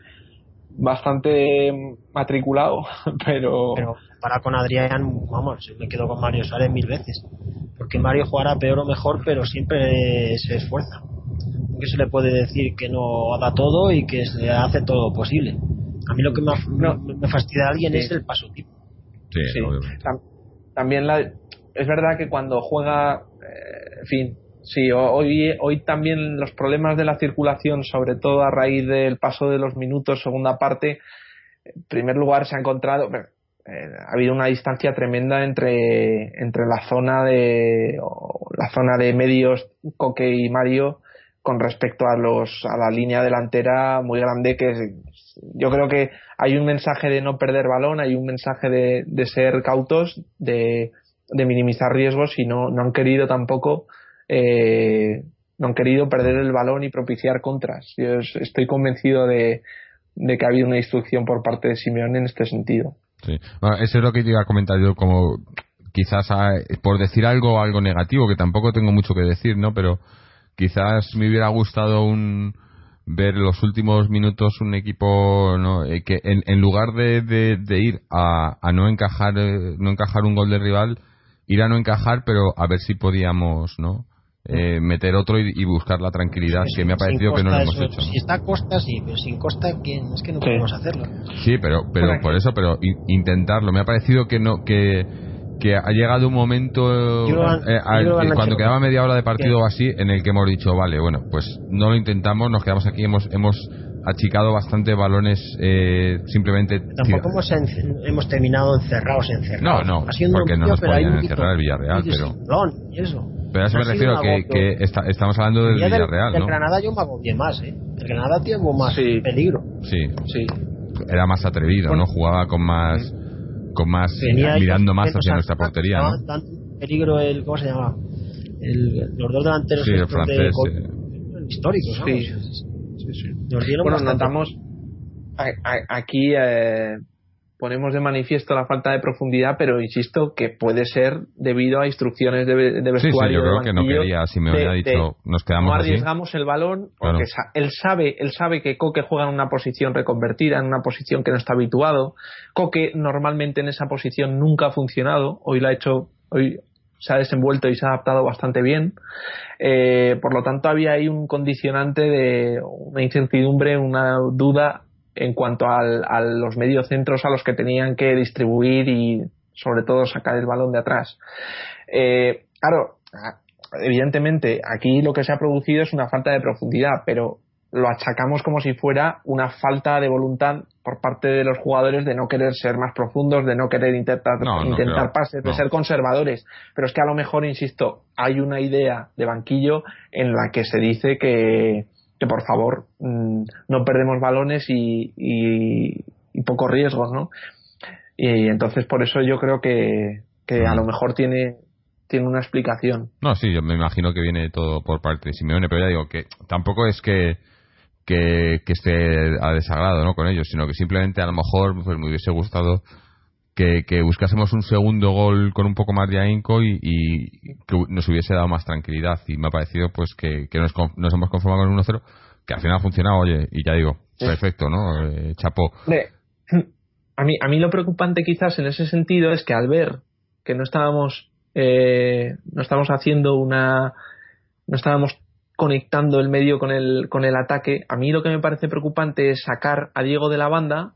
bastante matriculado, pero... Pero para con Adrián, vamos, me quedo con Mario Suárez mil veces. Porque Mario jugará peor o mejor, pero siempre se esfuerza. Que se le puede decir que no da todo y que se hace todo posible. A mí lo que me, me fastidia a alguien es el paso tipo Sí, también la, es verdad que cuando juega, eh, en fin, sí, hoy, hoy también los problemas de la circulación, sobre todo a raíz del paso de los minutos, segunda parte, en primer lugar se ha encontrado, eh, ha habido una distancia tremenda entre, entre la zona de la zona de medios Coque y Mario con respecto a los a la línea delantera muy grande que yo creo que hay un mensaje de no perder balón, hay un mensaje de, de ser cautos, de, minimizar riesgos y no, no han querido tampoco eh, no han querido perder el balón y propiciar contras. Yo estoy convencido de, que ha habido una instrucción por parte de Simeone en este sentido. Sí. eso es lo que yo iba a comentar yo como quizás ah, por decir algo algo negativo que tampoco tengo mucho que decir, ¿no? Pero quizás me hubiera gustado un ver los últimos minutos un equipo ¿no? Eh, que en, lugar de, de, ir a, a, no encajar eh, no encajar un gol de rival ir a no encajar pero a ver si podíamos no eh, meter otro y, buscar la tranquilidad que me ha parecido que no lo hemos hecho. si está Costa sí pero sin Costa es que no podemos hacerlo. Sí pero pero por eso pero intentarlo. Me ha parecido que no que que ha llegado un momento eh, cuando quedaba media hora de partido o así en el que hemos dicho vale bueno pues no lo intentamos nos quedamos aquí hemos hemos achicado bastante balones eh, simplemente tampoco hemos, hemos, terminado encerrados encerrados. No no porque no nos podían encerrar el Villarreal pero pero a eso me refiero que, que estamos hablando del Villarreal del, ¿no? Granada yo me agobié más ¿eh? el Granada tiene más peligro. Sí. Sí. Era más atrevido no jugaba con más con más mirando más hacia nuestra portería ¿no? Tan peligro el cómo se llama el, los dos delanteros sí, el francés, de, históricos ¿no? sí, sí, sí. bueno notamos aquí eh, ponemos de manifiesto la falta de profundidad, pero insisto que puede ser debido a instrucciones de, de vestuario. Sí, sí, yo creo que no quería, si me hubiera dicho, nos quedamos No arriesgamos el balón, porque él sabe, él sabe que Coque juega en una posición reconvertida, en una posición que no está habituado. Coque normalmente en esa posición nunca ha funcionado, hoy lo ha hecho, hoy se ha desenvuelto y se ha adaptado bastante bien. Eh, por lo tanto, había ahí un condicionante de una incertidumbre, una duda en cuanto al, a los mediocentros a los que tenían que distribuir y sobre todo sacar el balón de atrás. Eh, claro, evidentemente, aquí lo que se ha producido es una falta de profundidad, pero lo achacamos como si fuera una falta de voluntad por parte de los jugadores de no querer ser más profundos, de no querer intentar, intentar pases, de ser conservadores. Pero es que a lo mejor, insisto, hay una idea de banquillo en la que se dice que, que por favor mm, no perdemos balones y, y, pocos riesgos, ¿no? Y entonces por eso yo creo que, que a lo mejor tiene tiene una explicación. No, sí, yo me imagino que viene todo por parte de Simeone, pero ya digo que tampoco es que que, esté a desagrado ¿no? con ellos, sino que simplemente a lo mejor pues, me hubiese gustado que, buscásemos un segundo gol con un poco más de ahínco y, que nos hubiese dado más tranquilidad. Y me ha parecido pues que, nos, hemos conformado con un 1-0, que al final ha funcionado, oye, y ya digo, perfecto, ¿no? Eh, chapó. A mí, a mí lo preocupante quizás en ese sentido es que al ver que no estábamos, eh, no estábamos haciendo una, no estábamos conectando el medio con el, con el ataque. A mí lo que me parece preocupante es sacar a Diego de la banda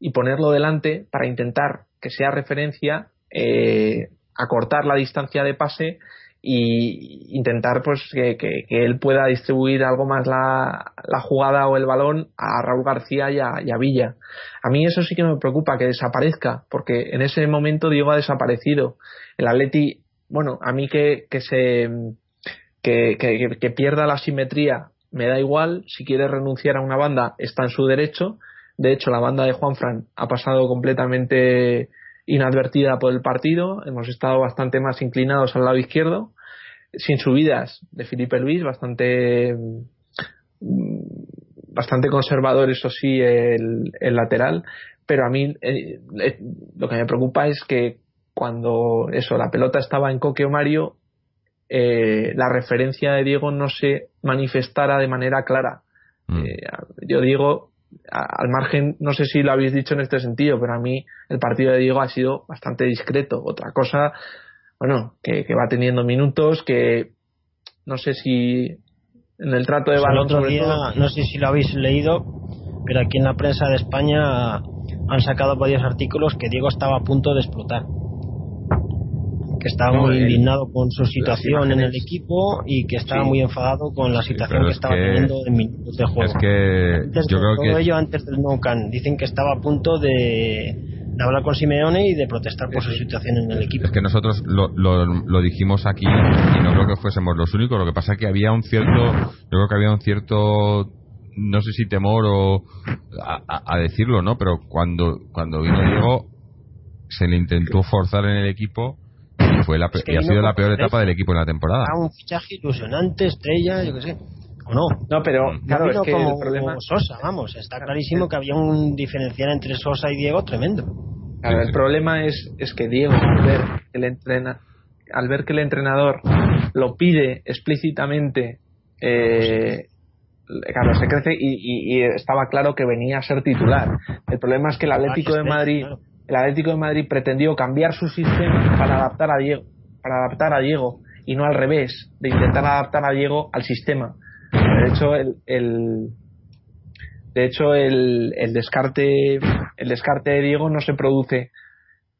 y ponerlo delante para intentar que sea referencia, eh, acortar la distancia de pase y intentar pues que, que, él pueda distribuir algo más la, la, jugada o el balón a Raúl García y a, Villa. A mí eso sí que me preocupa, que desaparezca, porque en ese momento Diego ha desaparecido. El Atleti, bueno, a mí que, que se que, pierda la simetría me da igual, si quiere renunciar a una banda está en su derecho, de hecho la banda de Juanfran ha pasado completamente inadvertida por el partido, hemos estado bastante más inclinados al lado izquierdo, sin subidas de Felipe Luis, bastante bastante conservador eso sí el, lateral, pero a mí eh, eh, lo que me preocupa es que cuando eso la pelota estaba en Coque o Mario eh, la referencia de Diego no se manifestara de manera clara. Mm. Yo digo, al margen, no sé si lo habéis dicho en este sentido, pero a mí el partido de Diego ha sido bastante discreto. Otra cosa, bueno, que, va teniendo minutos, que no sé si en el trato de balón. otro día, no sé si lo habéis leído, pero aquí en la prensa de España han sacado varios artículos que Diego estaba a punto de explotar que estaba muy indignado con su situación en el equipo y que estaba muy enfadado con la situación que estaba teniendo en minutos de juego. Es que antes yo creo todo ello antes del no can dicen que estaba a punto de, hablar con Simeone y de protestar por su situación en el equipo. Es que nosotros lo, lo, dijimos aquí y no creo que fuésemos los únicos. Lo que pasa es que había un cierto, yo creo que había un cierto no sé si temor o a, a, decirlo, ¿no? Pero cuando cuando vino Diego se le intentó forzar en el equipo fue la, y ha sido la peor etapa del equipo en la temporada. un fichaje ilusionante, estrella, yo qué sé. ¿O no? No, pero mm. claro, es que como, el problema... Sosa, vamos, está clarísimo que había un diferencial entre Sosa y Diego tremendo. Claro, el problema es, es que Diego, al ver, el entrena, al ver que el entrenador lo pide explícitamente, eh, claro, se crece y, y, estaba claro que venía a ser titular. El problema es que el Atlético de Madrid el Atlético de Madrid pretendió cambiar su sistema para adaptar a Diego, para adaptar a Diego y no al revés, de intentar adaptar a Diego al sistema. De hecho, el, de hecho el, el, descarte el descarte de Diego no se produce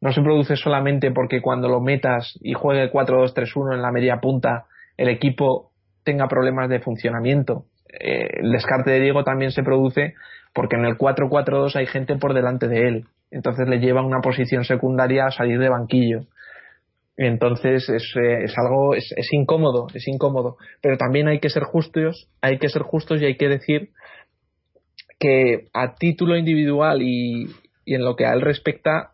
no se produce solamente porque cuando lo metas y juegue 4-2-3-1 en la media punta el equipo tenga problemas de funcionamiento. Eh, el descarte de Diego también se produce porque en el 4-4-2 hay gente por delante de él entonces le lleva una posición secundaria a salir de banquillo. Entonces es, eh, es algo, es, es, incómodo, es incómodo. Pero también hay que ser justos, hay que ser justos y hay que decir que a título individual y, y en lo que a él respecta,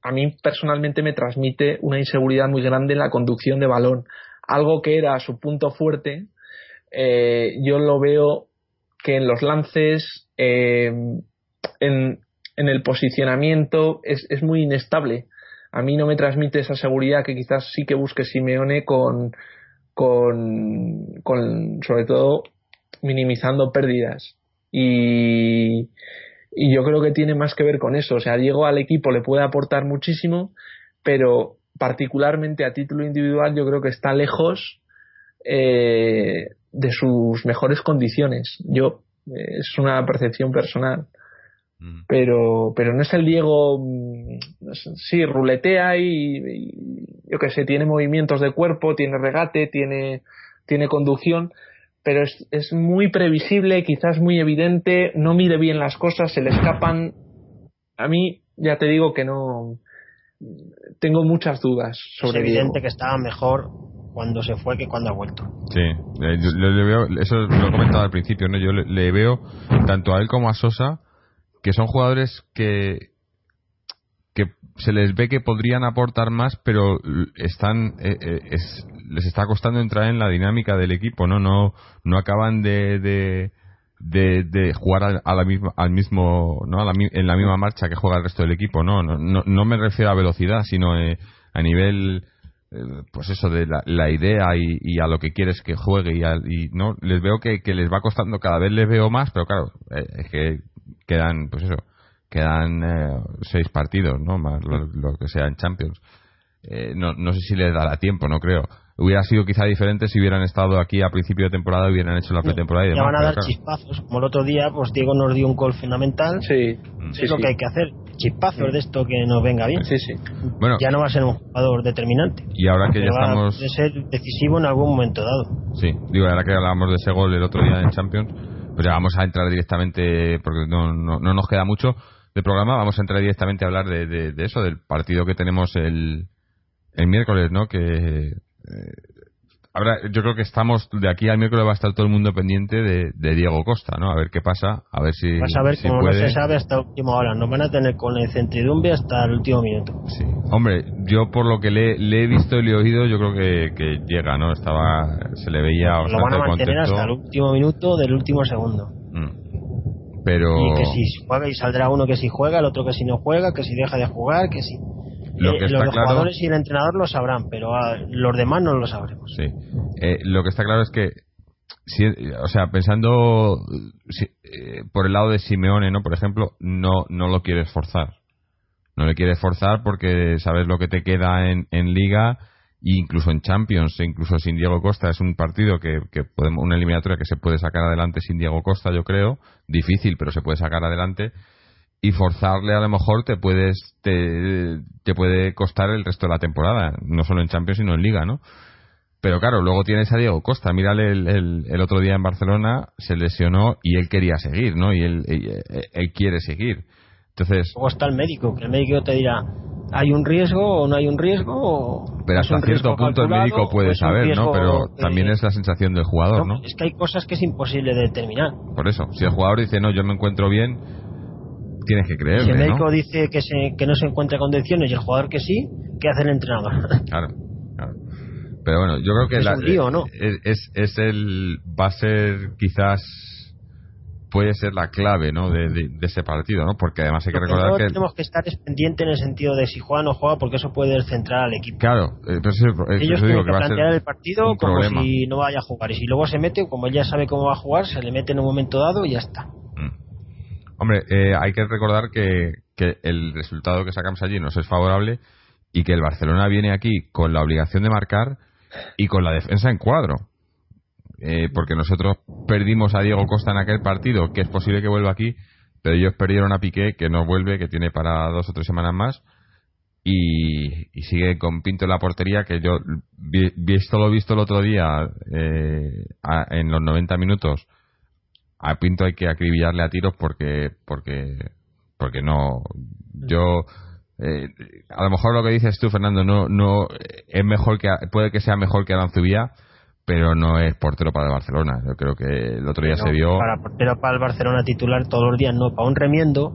a mí personalmente me transmite una inseguridad muy grande en la conducción de balón. Algo que era su punto fuerte, eh, yo lo veo que en los lances, eh, en, el posicionamiento es, es muy inestable. A mí no me transmite esa seguridad que quizás sí que busque Simeone con, con, con sobre todo minimizando pérdidas. Y, y yo creo que tiene más que ver con eso. O sea, Diego al equipo le puede aportar muchísimo, pero particularmente a título individual yo creo que está lejos eh, de sus mejores condiciones. Yo es una percepción personal. Mm. Pero, pero no es el Diego, mm, sí, ruletea y, yo qué sé, tiene movimientos de cuerpo, tiene regate, tiene, tiene conducción, pero es, es muy previsible, quizás muy evidente, no mide bien las cosas, se le escapan. A mí, ya te digo que no, tengo muchas dudas sobre. Es evidente que estaba mejor cuando se fue que cuando ha vuelto. Sí, le, eso lo he comentado al principio, ¿no? Yo le, veo tanto a él como a Sosa que son jugadores que que se les ve que podrían aportar más, pero están eh, eh, les está costando entrar en la dinámica del equipo, no no no acaban de, de de, jugar a, la misma, al mismo no en la misma marcha que juega el resto del equipo no no, no, me refiero a velocidad sino eh, a nivel pues eso de la, idea y, a lo que quieres que juegue y, no les veo que, les va costando cada vez les veo más pero claro eh, es que quedan pues eso quedan seis partidos no más lo, que sea en Champions. No, no sé si les dará tiempo no creo hubiera sido quizá diferente si hubieran estado aquí a principio de temporada y hubieran hecho la pretemporada y demás. Ya van a dar chispazos, como el otro día, pues Diego nos dio un gol fundamental. Sí, es lo que hay que hacer, chispazos de esto que nos venga bien. Sí, sí. Bueno, ya no va a ser un jugador determinante. Y ahora que ya estamos. Va a ser decisivo en algún momento dado. Sí, digo, ahora que hablábamos de ese gol el otro día en Champions, pues ya vamos a entrar directamente, porque no, no, no nos queda mucho de programa, vamos a entrar directamente a hablar de, de, de eso, del partido que tenemos el, el miércoles, ¿no? Que Ahora, yo creo que estamos, de aquí al miércoles va a estar todo el mundo pendiente de, Diego Costa, ¿no? A ver qué pasa, a ver si. Vas a ver cómo no se sabe hasta última hora. Nos van a tener con la incertidumbre hasta el último minuto. Sí. Hombre, yo por lo que le, he visto y le he oído, yo creo que, llega, ¿no? Estaba, se le veía. Lo van a mantener hasta el último minuto del último segundo. Mm. Pero. Y que si juega y saldrá uno que si juega, el otro que si no juega, que si deja de jugar, que si. Lo eh, los jugadores y el entrenador lo sabrán, pero los demás no lo sabremos. Sí. Eh, lo que está claro es que, si, o sea, pensando eh, por el lado de Simeone, ¿no? Por ejemplo, no, no lo quieres forzar. No le quieres forzar porque sabes lo que te queda en, en Liga e incluso en Champions, e incluso sin Diego Costa. Es un partido que, que podemos, una eliminatoria que se puede sacar adelante sin Diego Costa, yo creo. Difícil, pero se puede sacar adelante y forzarle a lo mejor te puedes te, te, puede costar el resto de la temporada no solo en Champions sino en Liga no pero claro luego tienes a Diego Costa. Mírale el, el, otro día en Barcelona se lesionó y él quería seguir no y él, él, quiere seguir. Entonces luego está el médico que el médico te dirá hay un riesgo o no hay un riesgo pero hasta cierto punto el médico puede saber no pero también es la sensación del jugador no, es que hay cosas que es imposible de determinar. Por eso si el jugador dice no yo me encuentro bien tienes que creer. Si el médico dice que, se, que no se encuentra condiciones y el jugador que sí, ¿qué hace el entrenador? Claro, claro. Pero bueno, yo creo que es, la, lío, ¿no? es, es, el. Va a ser quizás. Puede ser la clave ¿no? de, de, ese partido, ¿no? Porque además hay que recordar que. tenemos que estar pendiente en el sentido de si juega o no juega, porque eso puede descentrar al equipo. Claro, eh, ellos tienen que, plantear el partido como si no vaya a jugar. Y si luego se mete, como él ya sabe cómo va a jugar, se le mete en un momento dado y ya está. Hombre, eh, hay que recordar que, el resultado que sacamos allí nos es favorable y que el Barcelona viene aquí con la obligación de marcar y con la defensa en cuadro. Eh, porque nosotros perdimos a Diego Costa en aquel partido, que es posible que vuelva aquí, pero ellos perdieron a Piqué, que no vuelve, que tiene para dos o tres semanas más, y, sigue con Pinto en la portería, que yo, visto lo visto el otro día, eh, en los 90 minutos, a Pinto hay que acribillarle a tiros porque porque porque no. Yo eh, a lo mejor lo que dices tú Fernando no no es mejor que puede que sea mejor que Aranzubía pero no es portero para el Barcelona. Yo creo que el otro día se vio. para portero para el Barcelona titular todos los días no para un remiendo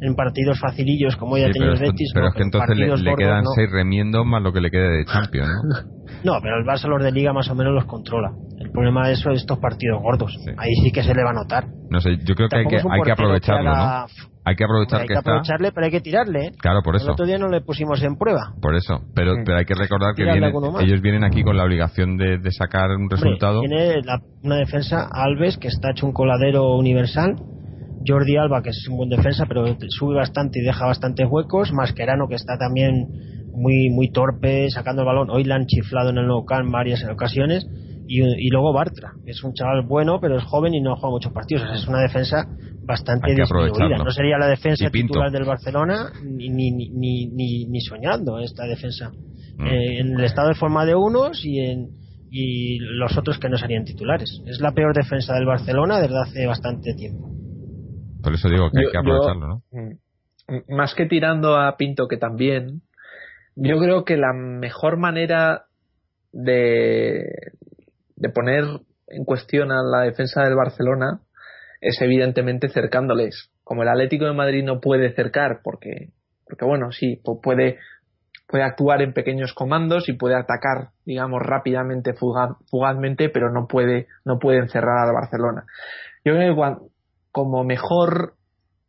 en partidos facilillos como ya sí, tenido el Betis pero es que entonces le, quedan seis remiendos más lo que le quede de Champions ¿no? no pero el Barça los de Liga más o menos los controla el problema de eso es estos partidos gordos. Ahí sí que se le va a notar. No sé, yo creo que hay que, hay que aprovecharlo, ¿no? Hay que aprovechar hay que, que aprovecharle, pero hay que tirarle. ¿eh? Claro, por eso. El otro día no le pusimos en prueba. Por eso. Pero, pero hay que recordar que ellos vienen aquí con la obligación de, de sacar un resultado. tiene una defensa, Alves, que está hecho un coladero universal. Jordi Alba, que es un buen defensa, pero sube bastante y deja bastantes huecos. Mascherano, que está también muy muy torpe sacando el balón. Hoy la han chiflado en el Nou Camp varias ocasiones y, luego Bartra, es un chaval bueno, pero es joven y no juega muchos partidos. es una defensa bastante disminuida. No sería la defensa titular del Barcelona ni, ni, ni, ni, ni soñando esta defensa. Mm. Eh, en el estado de forma de unos y en y los otros que no serían titulares. Es la peor defensa del Barcelona desde hace bastante tiempo. Por eso digo que hay que aprovecharlo, ¿no? Mm, más que tirando a Pinto, que también, yo creo que la mejor manera de, de poner en cuestión a la defensa del Barcelona es evidentemente cercándoles. Como el Atlético de Madrid no puede cercar porque, porque bueno, sí, puede, puede actuar en pequeños comandos y puede atacar, digamos, rápidamente, fugazmente, pero no puede, no puede encerrar al Barcelona. Yo creo que como mejor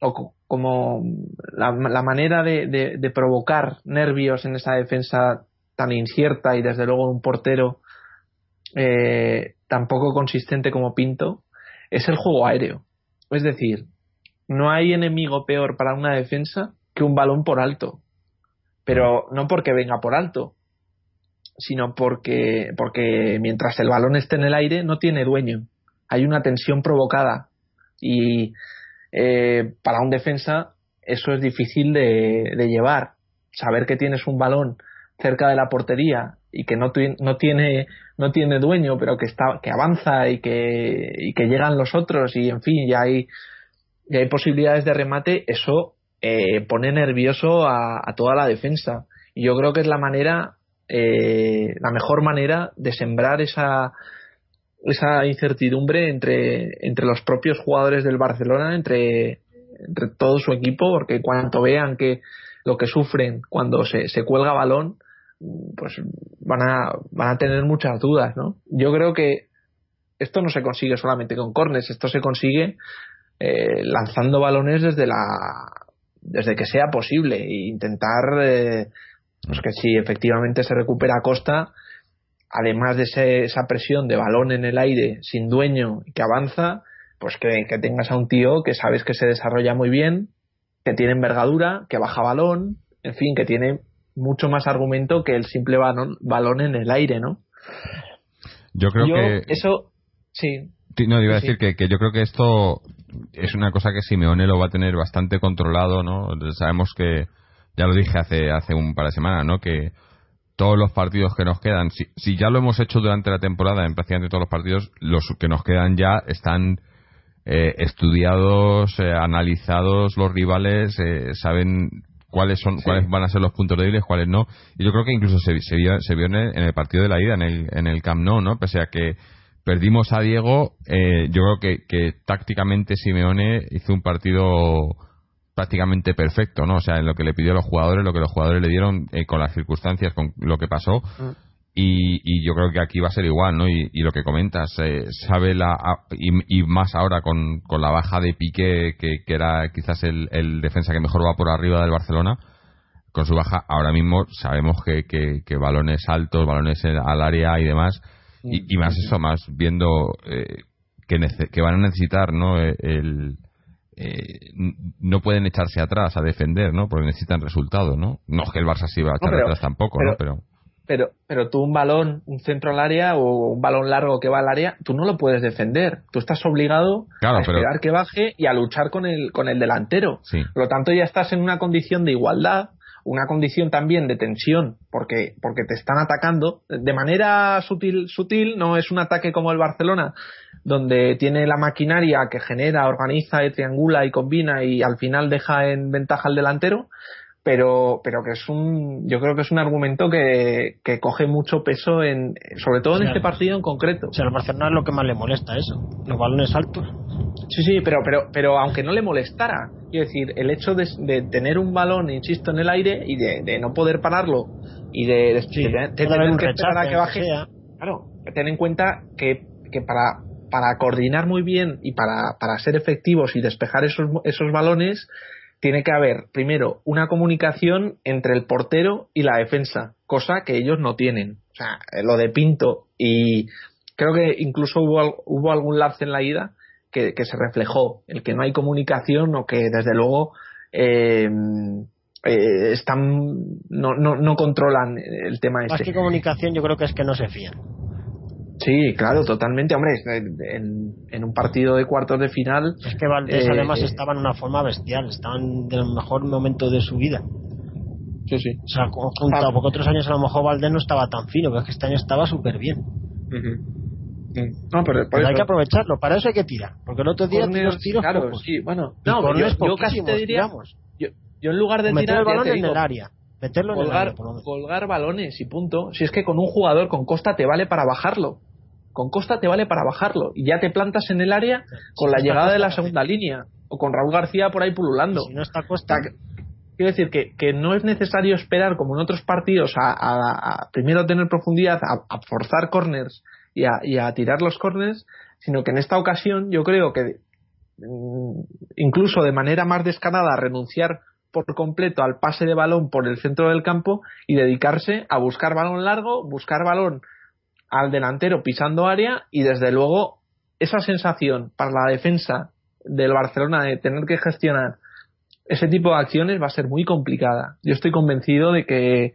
o como la, manera de, de, provocar nervios en esa defensa tan incierta y desde luego un portero eh, tan poco consistente como Pinto es el juego aéreo. Es decir, no hay enemigo peor para una defensa que un balón por alto. Pero no porque venga por alto, sino porque, porque mientras el balón esté en el aire no tiene dueño. Hay una tensión provocada. Y eh, para un defensa eso es difícil de, llevar. Saber que tienes un balón cerca de la portería y que no, no tiene no tiene dueño pero que está que avanza y que y que llegan los otros y en fin ya hay ya hay posibilidades de remate eso eh, pone nervioso a, toda la defensa y yo creo que es la manera eh, la mejor manera de sembrar esa esa incertidumbre entre entre los propios jugadores del Barcelona entre entre todo su equipo porque cuando vean que lo que sufren cuando se, se cuelga balón pues van a, van a tener muchas dudas, ¿no? Yo creo que esto no se consigue solamente con cornes, esto se consigue eh, lanzando balones desde la desde que sea posible e intentar eh, pues que si efectivamente se recupera Costa además de esa presión de balón en el aire sin dueño que avanza pues que, que tengas a un tío que sabes que se desarrolla muy bien que tiene envergadura que baja balón en fin que tiene mucho más argumento que el simple balón, balón en el aire, ¿no? Yo creo que. Eso. Sí. No, iba a decir que, que, yo creo que esto es una cosa que Simeone lo va a tener bastante controlado, ¿no? Sabemos que, ya lo dije hace, hace un par de semanas, ¿no? Que todos los partidos que nos quedan, si, si ya lo hemos hecho durante la temporada, en prácticamente todos los partidos, los que nos quedan ya están eh, estudiados, eh, analizados los rivales, eh, saben cuáles son cuáles van a ser los puntos débiles, cuáles no. Y yo creo que incluso se, se vio, se vio en, el, partido de la ida, en el, en el Camp Nou, ¿no? Pese a que perdimos a Diego, eh, yo creo que, que tácticamente Simeone hizo un partido prácticamente perfecto, ¿no? O sea, en lo que le pidió a los jugadores, lo que los jugadores le dieron eh, con las circunstancias, con lo que pasó. Mm. Y, yo creo que aquí va a ser igual, ¿no? Y, lo que comentas, eh, sabe la. Y, más ahora con, con, la baja de Piqué, que, que era quizás el, el, defensa que mejor va por arriba del Barcelona, con su baja, ahora mismo sabemos que, que, balones altos, balones al área y demás, y, más eso, más viendo eh, que, que van a necesitar, ¿no? Eh, no pueden echarse atrás a defender, ¿no? Porque necesitan resultados, ¿no? No es que el Barça se iba a echar atrás tampoco, ¿no? Pero pero, pero tú un balón, un centro al área o un balón largo que va al área, tú no lo puedes defender. Tú estás obligado a esperar que baje y a luchar con el, con el delantero. Por lo tanto, ya estás en una condición de igualdad, una condición también de tensión, porque, porque te están atacando de manera sutil, sutil, no es un ataque como el Barcelona, donde tiene la maquinaria que genera, organiza, y triangula y combina y al final deja en ventaja al delantero pero pero que es un yo creo que es un argumento que, que coge mucho peso en sobre todo en este partido en concreto. o sea al Barcelona es lo que más le molesta eso los balones altos. Sí sí pero pero pero aunque no le molestara quiero decir el hecho de, tener un balón insisto en el aire y de, no poder pararlo y de, tener que esperar a que baje claro ten en cuenta que, que para para coordinar muy bien y para, para ser efectivos y despejar esos, esos balones tiene que haber primero una comunicación entre el portero y la defensa, cosa que ellos no tienen. O sea, lo de Pinto y creo que incluso hubo, hubo algún lapso en la ida que, se reflejó, el que no hay comunicación o que desde luego eh, eh, están no, no, no, controlan el tema Más este. que comunicación yo creo que es que no se fían. Sí, claro, totalmente. Hombre, en, en, un partido de cuartos de final. Es que Valdés eh, además estaba en una forma bestial, estaban en el mejor momento de su vida. Sí, sí. O sea, juntado, porque otros años a lo mejor Valdés no estaba tan fino, pero es que este año estaba súper bien. No, pero, hay que aprovecharlo, para eso hay que tirar. Porque el otro día los tiros. Claro, sí, bueno. No, yo, yo, casi te diría. Yo, yo, en lugar de meter tirar. el balón en el área meterlo colgar, colgar balones y punto. Si es que con un jugador con Costa te vale para bajarlo. Con Costa te vale para bajarlo. Y ya te plantas en el área con la llegada de la segunda línea. O con Raúl García por ahí pululando. Si no está Costa. Quiero decir que, que, no es necesario esperar, como en otros partidos, a, a, primero tener profundidad, a, forzar corners y, y a, tirar los corners, sino que en esta ocasión yo creo que mm, incluso de manera más descarada renunciar por completo al pase de balón por el centro del campo y dedicarse a buscar balón largo, buscar balón al delantero pisando área y desde luego esa sensación para la defensa del Barcelona de tener que gestionar ese tipo de acciones va a ser muy complicada. Yo estoy convencido de que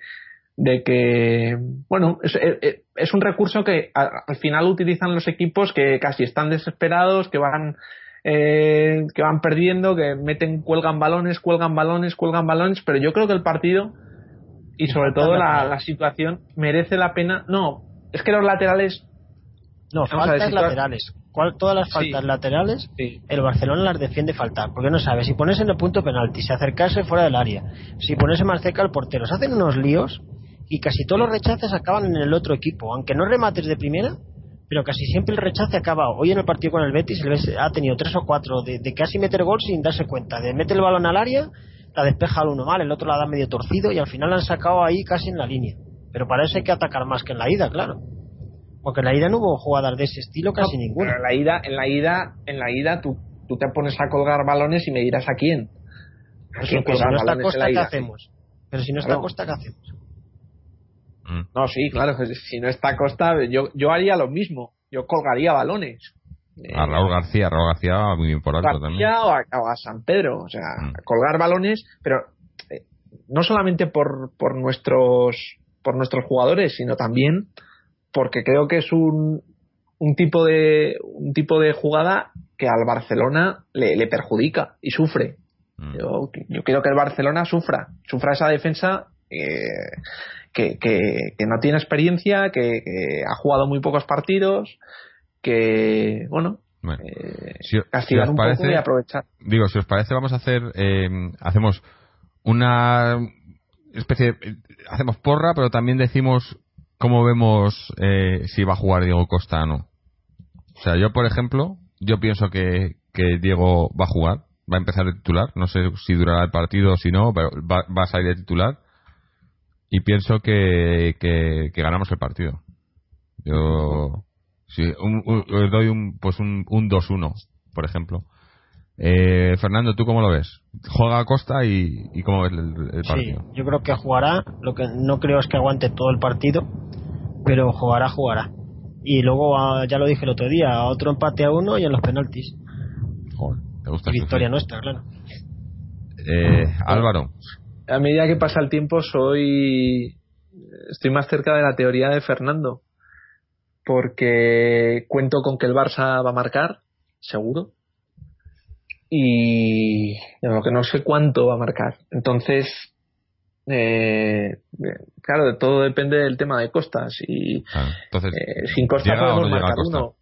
de que bueno es, es un recurso que al final utilizan los equipos que casi están desesperados que van eh, que van perdiendo, que meten, cuelgan balones, cuelgan balones, cuelgan balones, pero yo creo que el partido y sobre todo la, situación merece la pena. No, es que los laterales. No, faltas laterales. ¿Cuál, todas las faltas laterales, el Barcelona las defiende faltar, porque no sabe si pones en el punto penalti, si acercarse fuera del área, si ponerse más cerca al portero, se hacen unos líos y casi todos los rechaces acaban en el otro equipo, aunque no remates de primera, pero casi siempre el rechace acaba. Hoy en el partido con el Betis el ha tenido tres o cuatro de, casi meter gol sin darse cuenta. De meter el balón al área, la despeja al uno mal, el otro la da medio torcido y al final la han sacado ahí casi en la línea. Pero para eso hay que atacar más que en la ida, claro. Porque en la ida no hubo jugadas de ese estilo casi ninguna. en la ida, en la ida, en la ida tú, tú te pones a colgar balones y me dirás a quién. ¿A quién si no está Costa, ¿qué hacemos? Pero si no está Costa, ¿qué hacemos? Mm. No, sí, claro, si no está Costa, yo, yo haría lo mismo. Yo colgaría balones. A Raúl García, Raúl García muy bien por alto también. O a, o a, San Pedro, o sea, mm. colgar balones, pero eh, no solamente por, por nuestros por nuestros jugadores, sino también porque creo que es un, un tipo de un tipo de jugada que al Barcelona le, le perjudica y sufre. Mm. Yo, yo, quiero que el Barcelona sufra, sufra esa defensa eh, que, que, no tiene experiencia, que, ha jugado muy pocos partidos, que, bueno, eh, si, un parece, poco y aprovechar. Digo, si os parece, vamos a hacer, eh, hacemos una especie, hacemos porra, pero también decimos cómo vemos eh, si va a jugar Diego Costa o no. O sea, yo, por ejemplo, yo pienso que, que Diego va a jugar, va a empezar de titular. No sé si durará el partido o si no, pero va, va a salir de titular y pienso que, que, ganamos el partido. Yo sí, doy un pues un, un 2-1, por ejemplo. Eh, Fernando, ¿tú cómo lo ves? Juega a Costa y, y cómo ves el, partido. Sí, yo creo que jugará. Lo que no creo es que aguante todo el partido, pero jugará, jugará. Y luego, ah, ya lo dije el otro día, otro empate a uno y en los penaltis. Joder, ¿te gusta Victoria nuestra, claro. Eh, Álvaro a medida que pasa el tiempo soy estoy más cerca de la teoría de Fernando porque cuento con que el Barça va a marcar seguro y lo que no sé cuánto va a marcar. Entonces eh, claro todo depende del tema de costas y entonces, eh, sin costas podemos marcar uno.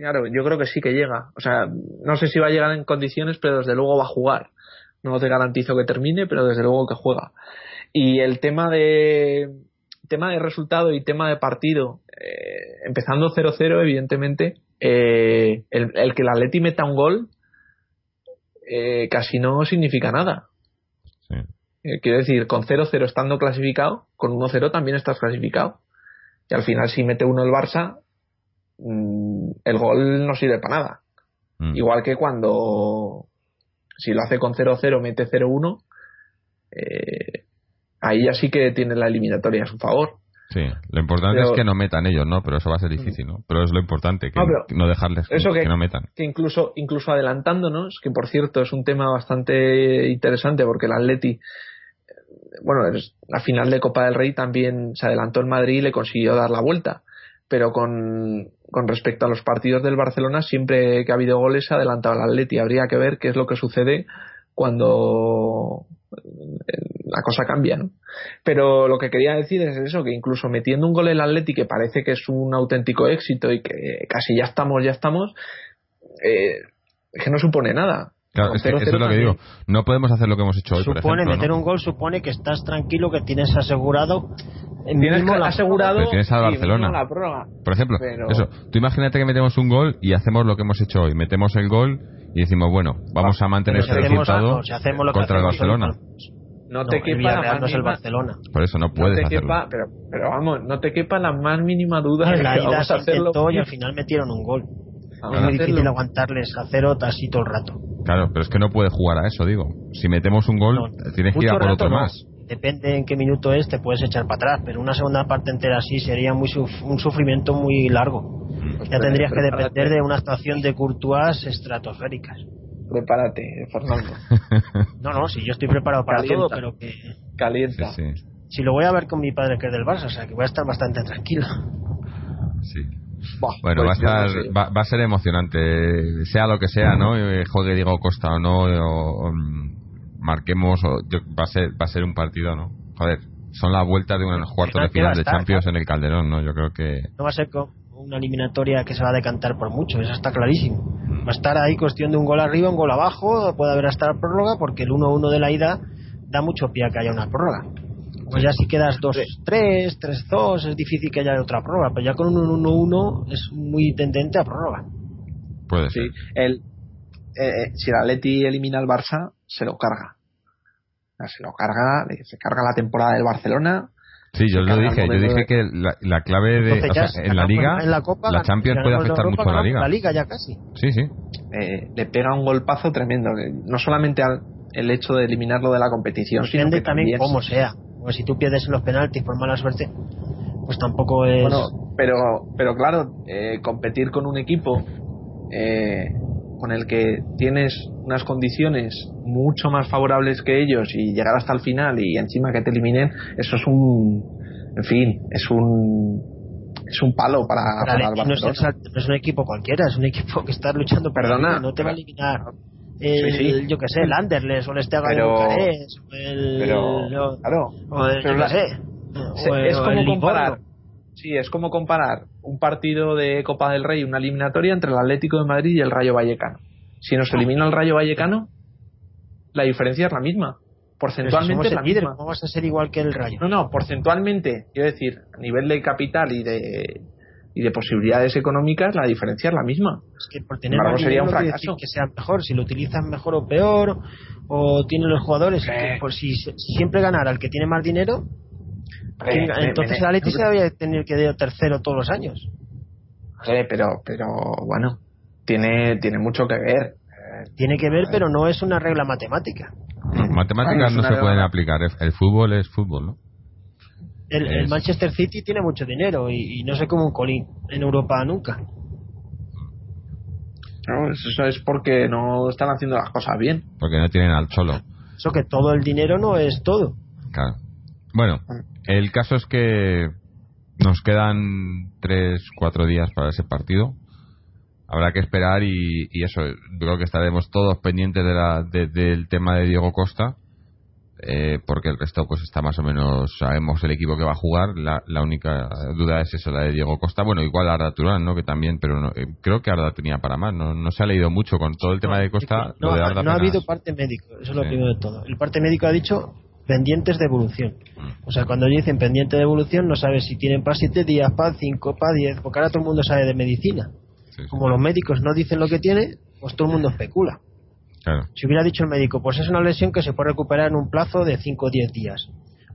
Claro yo creo que sí que llega. O sea no sé si va a llegar en condiciones pero desde luego va a jugar no te garantizo que termine, pero desde luego que juega. Y el tema de tema de resultado y tema de partido, eh, empezando 0-0, evidentemente, eh, el, que el Atleti meta un gol eh, casi no significa nada. quiero decir, con 0-0 estando clasificado, con 1-0 también estás clasificado. Y al final, si mete uno el Barça, mm, el gol no sirve para nada. Mm. Igual que cuando si lo hace con 0-0, mete 0-1, eh, ahí ya sí que tiene la eliminatoria a su favor. Sí, lo importante es que no metan ellos, ¿no? Pero eso va a ser difícil, ¿no? Pero es lo importante, que no, dejarles que, que, no metan. Que incluso, incluso adelantándonos, que por cierto es un tema bastante interesante porque el Atleti, bueno, la final de Copa del Rey también se adelantó en Madrid y le consiguió dar la vuelta. Pero con, con respecto a los partidos del Barcelona, siempre que ha habido goles se ha adelantado el Atleti. Habría que ver qué es lo que sucede cuando la cosa cambia, ¿no? Pero lo que quería decir es eso, que incluso metiendo un gol el Atleti que parece que es un auténtico éxito y que casi ya estamos, ya estamos, eh, que no supone nada. Claro, es que eso es lo que digo. No podemos hacer lo que hemos hecho hoy, supone, por ejemplo. meter ¿no? un gol supone que estás tranquilo, que tienes asegurado. Tienes la- asegurado Pero tienes al Barcelona. la prórroga. Por ejemplo, Pero- eso. Tú imagínate que metemos un gol y hacemos lo que hemos hecho hoy. Metemos el gol y decimos, bueno, vamos a mantener este hacemos resultado si hacemos lo que contra el Barcelona. No No, te quepa la más no es el mínima- Barcelona. Por eso no no puedes te hacerlo. quepa, pero, pero vamos, no te quepa la más mínima duda de En la que ida vamos a se hacerlo. y al final metieron un gol. Vamos es muy hacerlo. difícil aguantarles a cero así todo el rato. Claro, pero es que no puede jugar a eso, digo. Si metemos un gol, No, tienes que ir a por otro no. más. Depende en qué minuto es, te puedes echar para atrás, pero una segunda parte entera así sería muy suf- un sufrimiento muy largo. Mm. Ya tendrías que depender de una actuación de Courtois estratosféricas. Prepárate, Fernando. No, no, si yo estoy preparado para Calienta. todo, pero que Calienta. Sí, sí. si lo voy a ver con mi padre que es del Barça, o sea que voy a estar bastante tranquilo. sí. Bueno, pues va, a no estar, sé. va, va a ser emocionante, sea lo que sea, ¿no? Eh, Juegue Diego Costa o no, o, o, mm, marquemos, o, yo- va, a ser, va a ser un partido, ¿no? Joder, son las vueltas de unos cuartos de final de Champions en el Calderón, ¿no? Yo creo que No va a ser una eliminatoria que se va a decantar por mucho, eso está clarísimo. Va a estar ahí cuestión de un gol arriba, un gol abajo, puede haber hasta la prórroga, porque el 1-1 de la ida da mucho pie a que haya una prórroga. Pues ya si quedas 2-3, 3-2, es difícil que haya otra prórroga, pero ya con un 1-1 es muy tendente a prórroga. puede Sí, ser. el, eh, eh, si el Atleti elimina al Barça, se lo carga. Se lo carga, le- se carga la temporada del Barcelona. Sí, yo lo dije, yo dije que la, la clave de, Entonces o sea, en la liga, en la, Copa, la Champions puede afectar Europa, mucho a la liga. La liga ya casi. Sí, sí. eh, le pega un golpazo tremendo. No solamente al el hecho de eliminarlo de la competición, sino que también también cómo sea. Porque si tú pierdes los penaltis por mala suerte, pues tampoco es... Bueno, pero, pero claro, eh, competir con un equipo eh, con el que tienes unas condiciones mucho más favorables que ellos y llegar hasta el final y encima que te eliminen, eso es un, en fin, es un es un palo para, Pero para el no, es, no es un equipo cualquiera, es un equipo que está luchando Perdona, liga, no te va a eliminar el, Sí, sí. yo que sé, el Anderlecht o el Esteban Pero- Bucarest, o el, Pero, o- claro, o el, pero yo la- que sé, se- o el- es como comparar sí es como comparar un partido de Copa del Rey una eliminatoria entre el Atlético de Madrid y el Rayo Vallecano. Si nos elimina el Rayo Vallecano la diferencia es la misma. Si porcentualmente somos es la el líder, misma. ¿cómo vas a ser igual que el Rayo? no no porcentualmente quiero decir a nivel de capital y de y de posibilidades económicas la diferencia es la misma Es que por tener embargo, más sería un fracaso. que sea mejor, si lo utilizan mejor o peor, o tienen los jugadores, Eh. que, pues si, si siempre ganara el que tiene más dinero, ¿quién- Eh, entonces eh, el Atleti eh, se debería tener que ir tercero todos los años. eh, pero pero bueno tiene tiene mucho que ver Tiene que ver, pero no es una regla matemática. No, matemáticas no se pueden aplicar. El fútbol es fútbol, ¿no? El, el Es- Manchester City tiene mucho dinero y, y no sé cómo un colín en Europa nunca. ¿no? eso es porque no están haciendo las cosas bien Porque no tienen al cholo. Eso que todo el dinero no es todo. Claro. Bueno, el caso es que nos quedan tres, cuatro días para ese partido. Habrá que esperar y, y eso, creo que estaremos todos pendientes de la, de- del tema de Diego Costa, eh, porque el resto pues está más o menos, sabemos el equipo que va a jugar, la, la única duda es eso, la de Diego Costa, bueno, igual Arda Turán, ¿no? Que también, pero no- eh, creo que Arda tenía para más, no, no se ha leído mucho con todo el tema de Costa, no, lo de Arda no ha habido parte médico, eso es lo Sí. primero de todo. El parte médico ha dicho pendientes de evolución. Mm. O sea, cuando dicen pendiente de evolución, no sabes si tienen para 7 días, para 5, para 10, porque ahora todo el mundo sabe de medicina. Sí, sí, Como los médicos no dicen lo que tiene, pues todo el mundo especula. Claro. Si hubiera dicho el médico, pues es una lesión que se puede recuperar en un plazo de 5 o 10 días,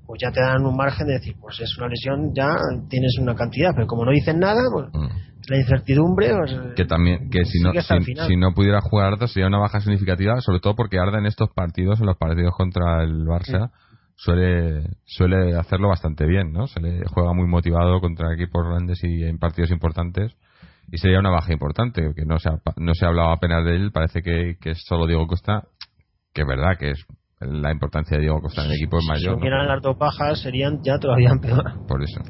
pues ya te dan un margen de decir, pues es una lesión, ya tienes una cantidad, pero como no dicen nada, pues Mm. la incertidumbre. Pues, que también que si no si no pudiera jugar Arda sería una baja significativa sobre todo porque Arda en estos partidos en los partidos contra el Barça suele suele hacerlo bastante bien no se le juega muy motivado contra equipos grandes y en partidos importantes y sería una baja importante que no se ha, no se ha hablado apenas de él parece que, que es solo Diego Costa que es verdad que es la importancia de Diego Costa en el equipo es si mayor ¿no? hubieran las dos bajas, serían ya todavía peor. por eso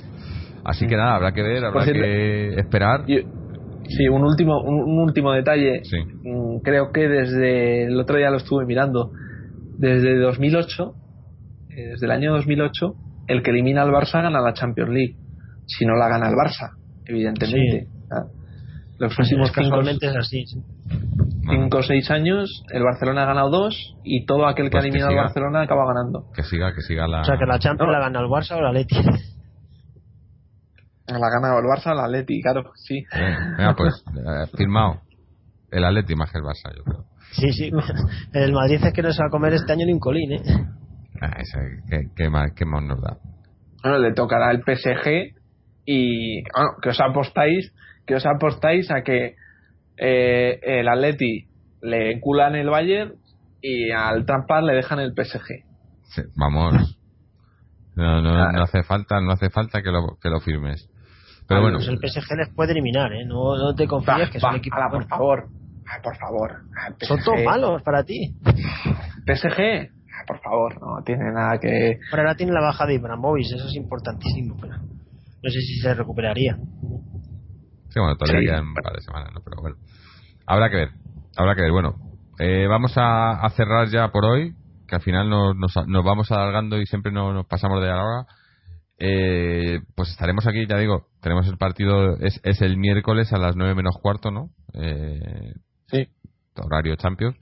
Así que nada, habrá que ver, habrá que esperar. sí, un último, un, último detalle. Mm, creo que desde el otro día lo estuve mirando. Desde 2008, eh, desde el año 2008, el que elimina al Barça gana la Champions League. Si no la gana el Barça, evidentemente. Ah, los próximos casos. es así. Cinco o seis años, el Barcelona ha ganado dos y todo aquel que ha pues eliminado al Barcelona acaba ganando. Que siga, que siga la. O sea, que la Champions la gana el Barça o la Leti. La ha ganado el Barça o la Leti, claro, sí. Venga, pues, eh, firmado. El Atleti más que el Barça, yo creo. Sí, sí. El Madrid es que no se va a comer este año ni un colín, ¿eh? Ah, ¿qué, más, ¿Qué más nos da? Bueno, le tocará el PSG y bueno, que os apostáis que os apostáis a que eh, el Atleti le enculan el Bayern y al Trampas le dejan el PSG. vamos. No, no, hace falta, no hace falta que lo, que lo firmes. Pero bueno. Pues el PSG les puede eliminar, ¿eh? No, no te confíes que es un equipo. por favor. por favor. Son todos malos para ti. PSG. por favor, no tiene nada que. Pero ahora tiene la baja de Ibrahimovic, eso es importantísimo. Pero no sé si se recuperaría. Sí, bueno, todavía quedan un par de semanas, ¿no? Pero bueno, habrá que ver, habrá que ver. Bueno, eh, vamos a, cerrar ya por hoy, que al final nos, nos, vamos alargando y siempre nos, pasamos de la hora. Eh, pues estaremos aquí, ya digo, tenemos el partido, es, es el miércoles a las 9 menos cuarto, ¿no? Eh, sí. Horario Champions.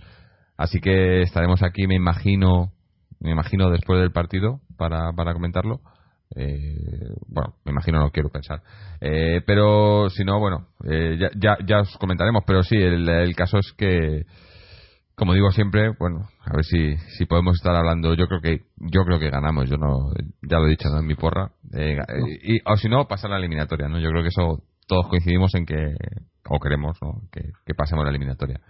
Así que estaremos aquí, me imagino, me imagino después del partido para, para comentarlo. Eh, bueno, me imagino, no quiero pensar. Eh, pero si no, bueno, eh, ya, ya, os comentaremos. Pero sí, el, caso es que, como digo siempre, bueno, a ver si, si podemos estar hablando. Yo creo que yo creo que ganamos. Yo no, ya lo he dicho ¿no? en mi porra. y, o si no, pasar la eliminatoria. ¿no? Yo creo que eso todos coincidimos en que, o queremos, ¿no? que, que pasemos la eliminatoria.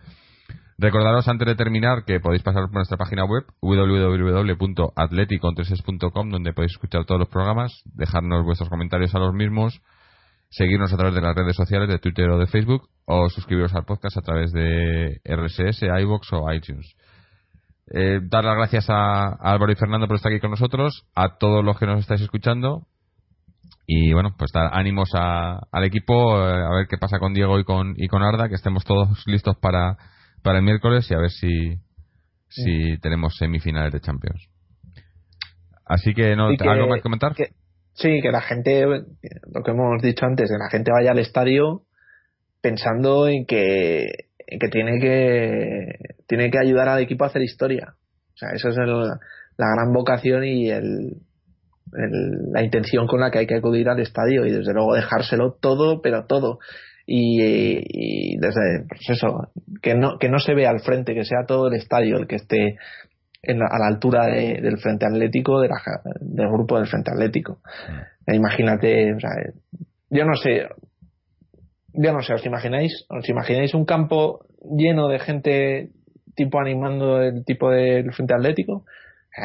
Recordaros antes de terminar que podéis pasar por nuestra página web www.atleticontreses.com donde podéis escuchar todos los programas, dejarnos vuestros comentarios a los mismos, seguirnos a través de las redes sociales de Twitter o de Facebook o suscribiros al podcast a través de RSS, iBox o iTunes. Eh, dar las gracias a, Álvaro y Fernando por estar aquí con nosotros, a todos los que nos estáis escuchando y bueno, pues dar ánimos al equipo, eh, a ver qué pasa con Diego y con, y con Arda, que estemos todos listos para para el miércoles y a ver si, si tenemos semifinales de Champions. Así que, ¿no, ¿algo más que comentar? sí, que la gente, lo que hemos dicho antes, que la gente vaya al estadio pensando en que, en que tiene que tiene que ayudar al equipo a hacer historia. O sea, esa es la gran vocación y el, la intención con la que hay que acudir al estadio y desde luego dejárselo todo, pero todo y, desde pues eso que no que no se vea al frente que sea todo el estadio el que esté a la altura del frente atlético de del grupo del frente atlético. Mm. imagínate o sea, yo no sé yo no sé os imagináis os imagináis un campo lleno de gente tipo animando el tipo del frente atlético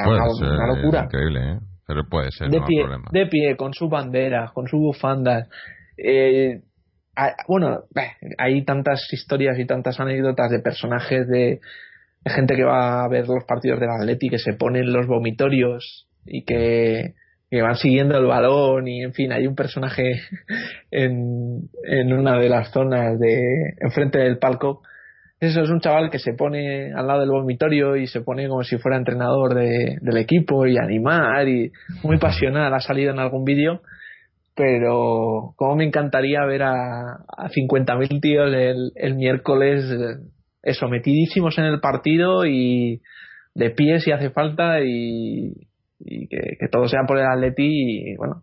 una, locura. increíble ¿eh? pero puede ser de pie de pie con sus banderas con sus bufandas eh, bueno, hay tantas historias y tantas anécdotas de personajes de, gente que va a ver los partidos del Atleti que se ponen los vomitorios y que, van siguiendo el balón y en fin hay un personaje en, en una de las zonas de enfrente del palco. Eso es un chaval que se pone al lado del vomitorio y se pone como si fuera entrenador de, del equipo y animar y muy pasional. Ha salido en algún vídeo pero como me encantaría ver a, a 50.000 tíos el, el miércoles eh, sometidísimos en el partido y de pie si hace falta y, que, todo sea por el Atleti y bueno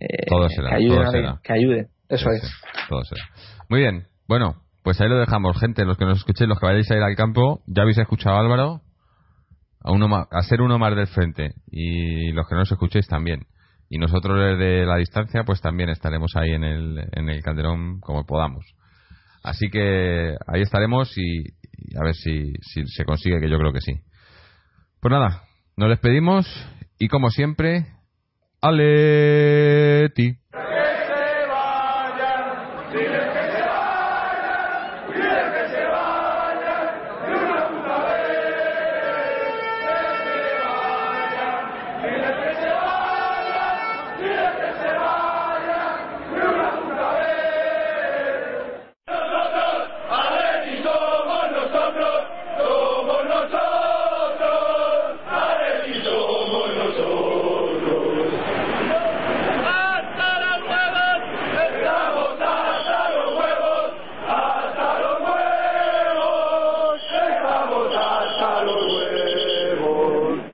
eh, todo será, que, ayude, que ayude eso es. todo será. muy bien bueno pues ahí lo dejamos gente los que nos escuchéis los que vayáis a ir al campo ya habéis escuchado a Álvaro a, uno más, a ser uno más del frente y los que no nos escuchéis también y nosotros desde la distancia pues también estaremos ahí en el, en el Calderón como podamos. Así que ahí estaremos y, a ver si, si, se consigue, que yo creo que sí. Pues nada, nos despedimos y como siempre, Aleti.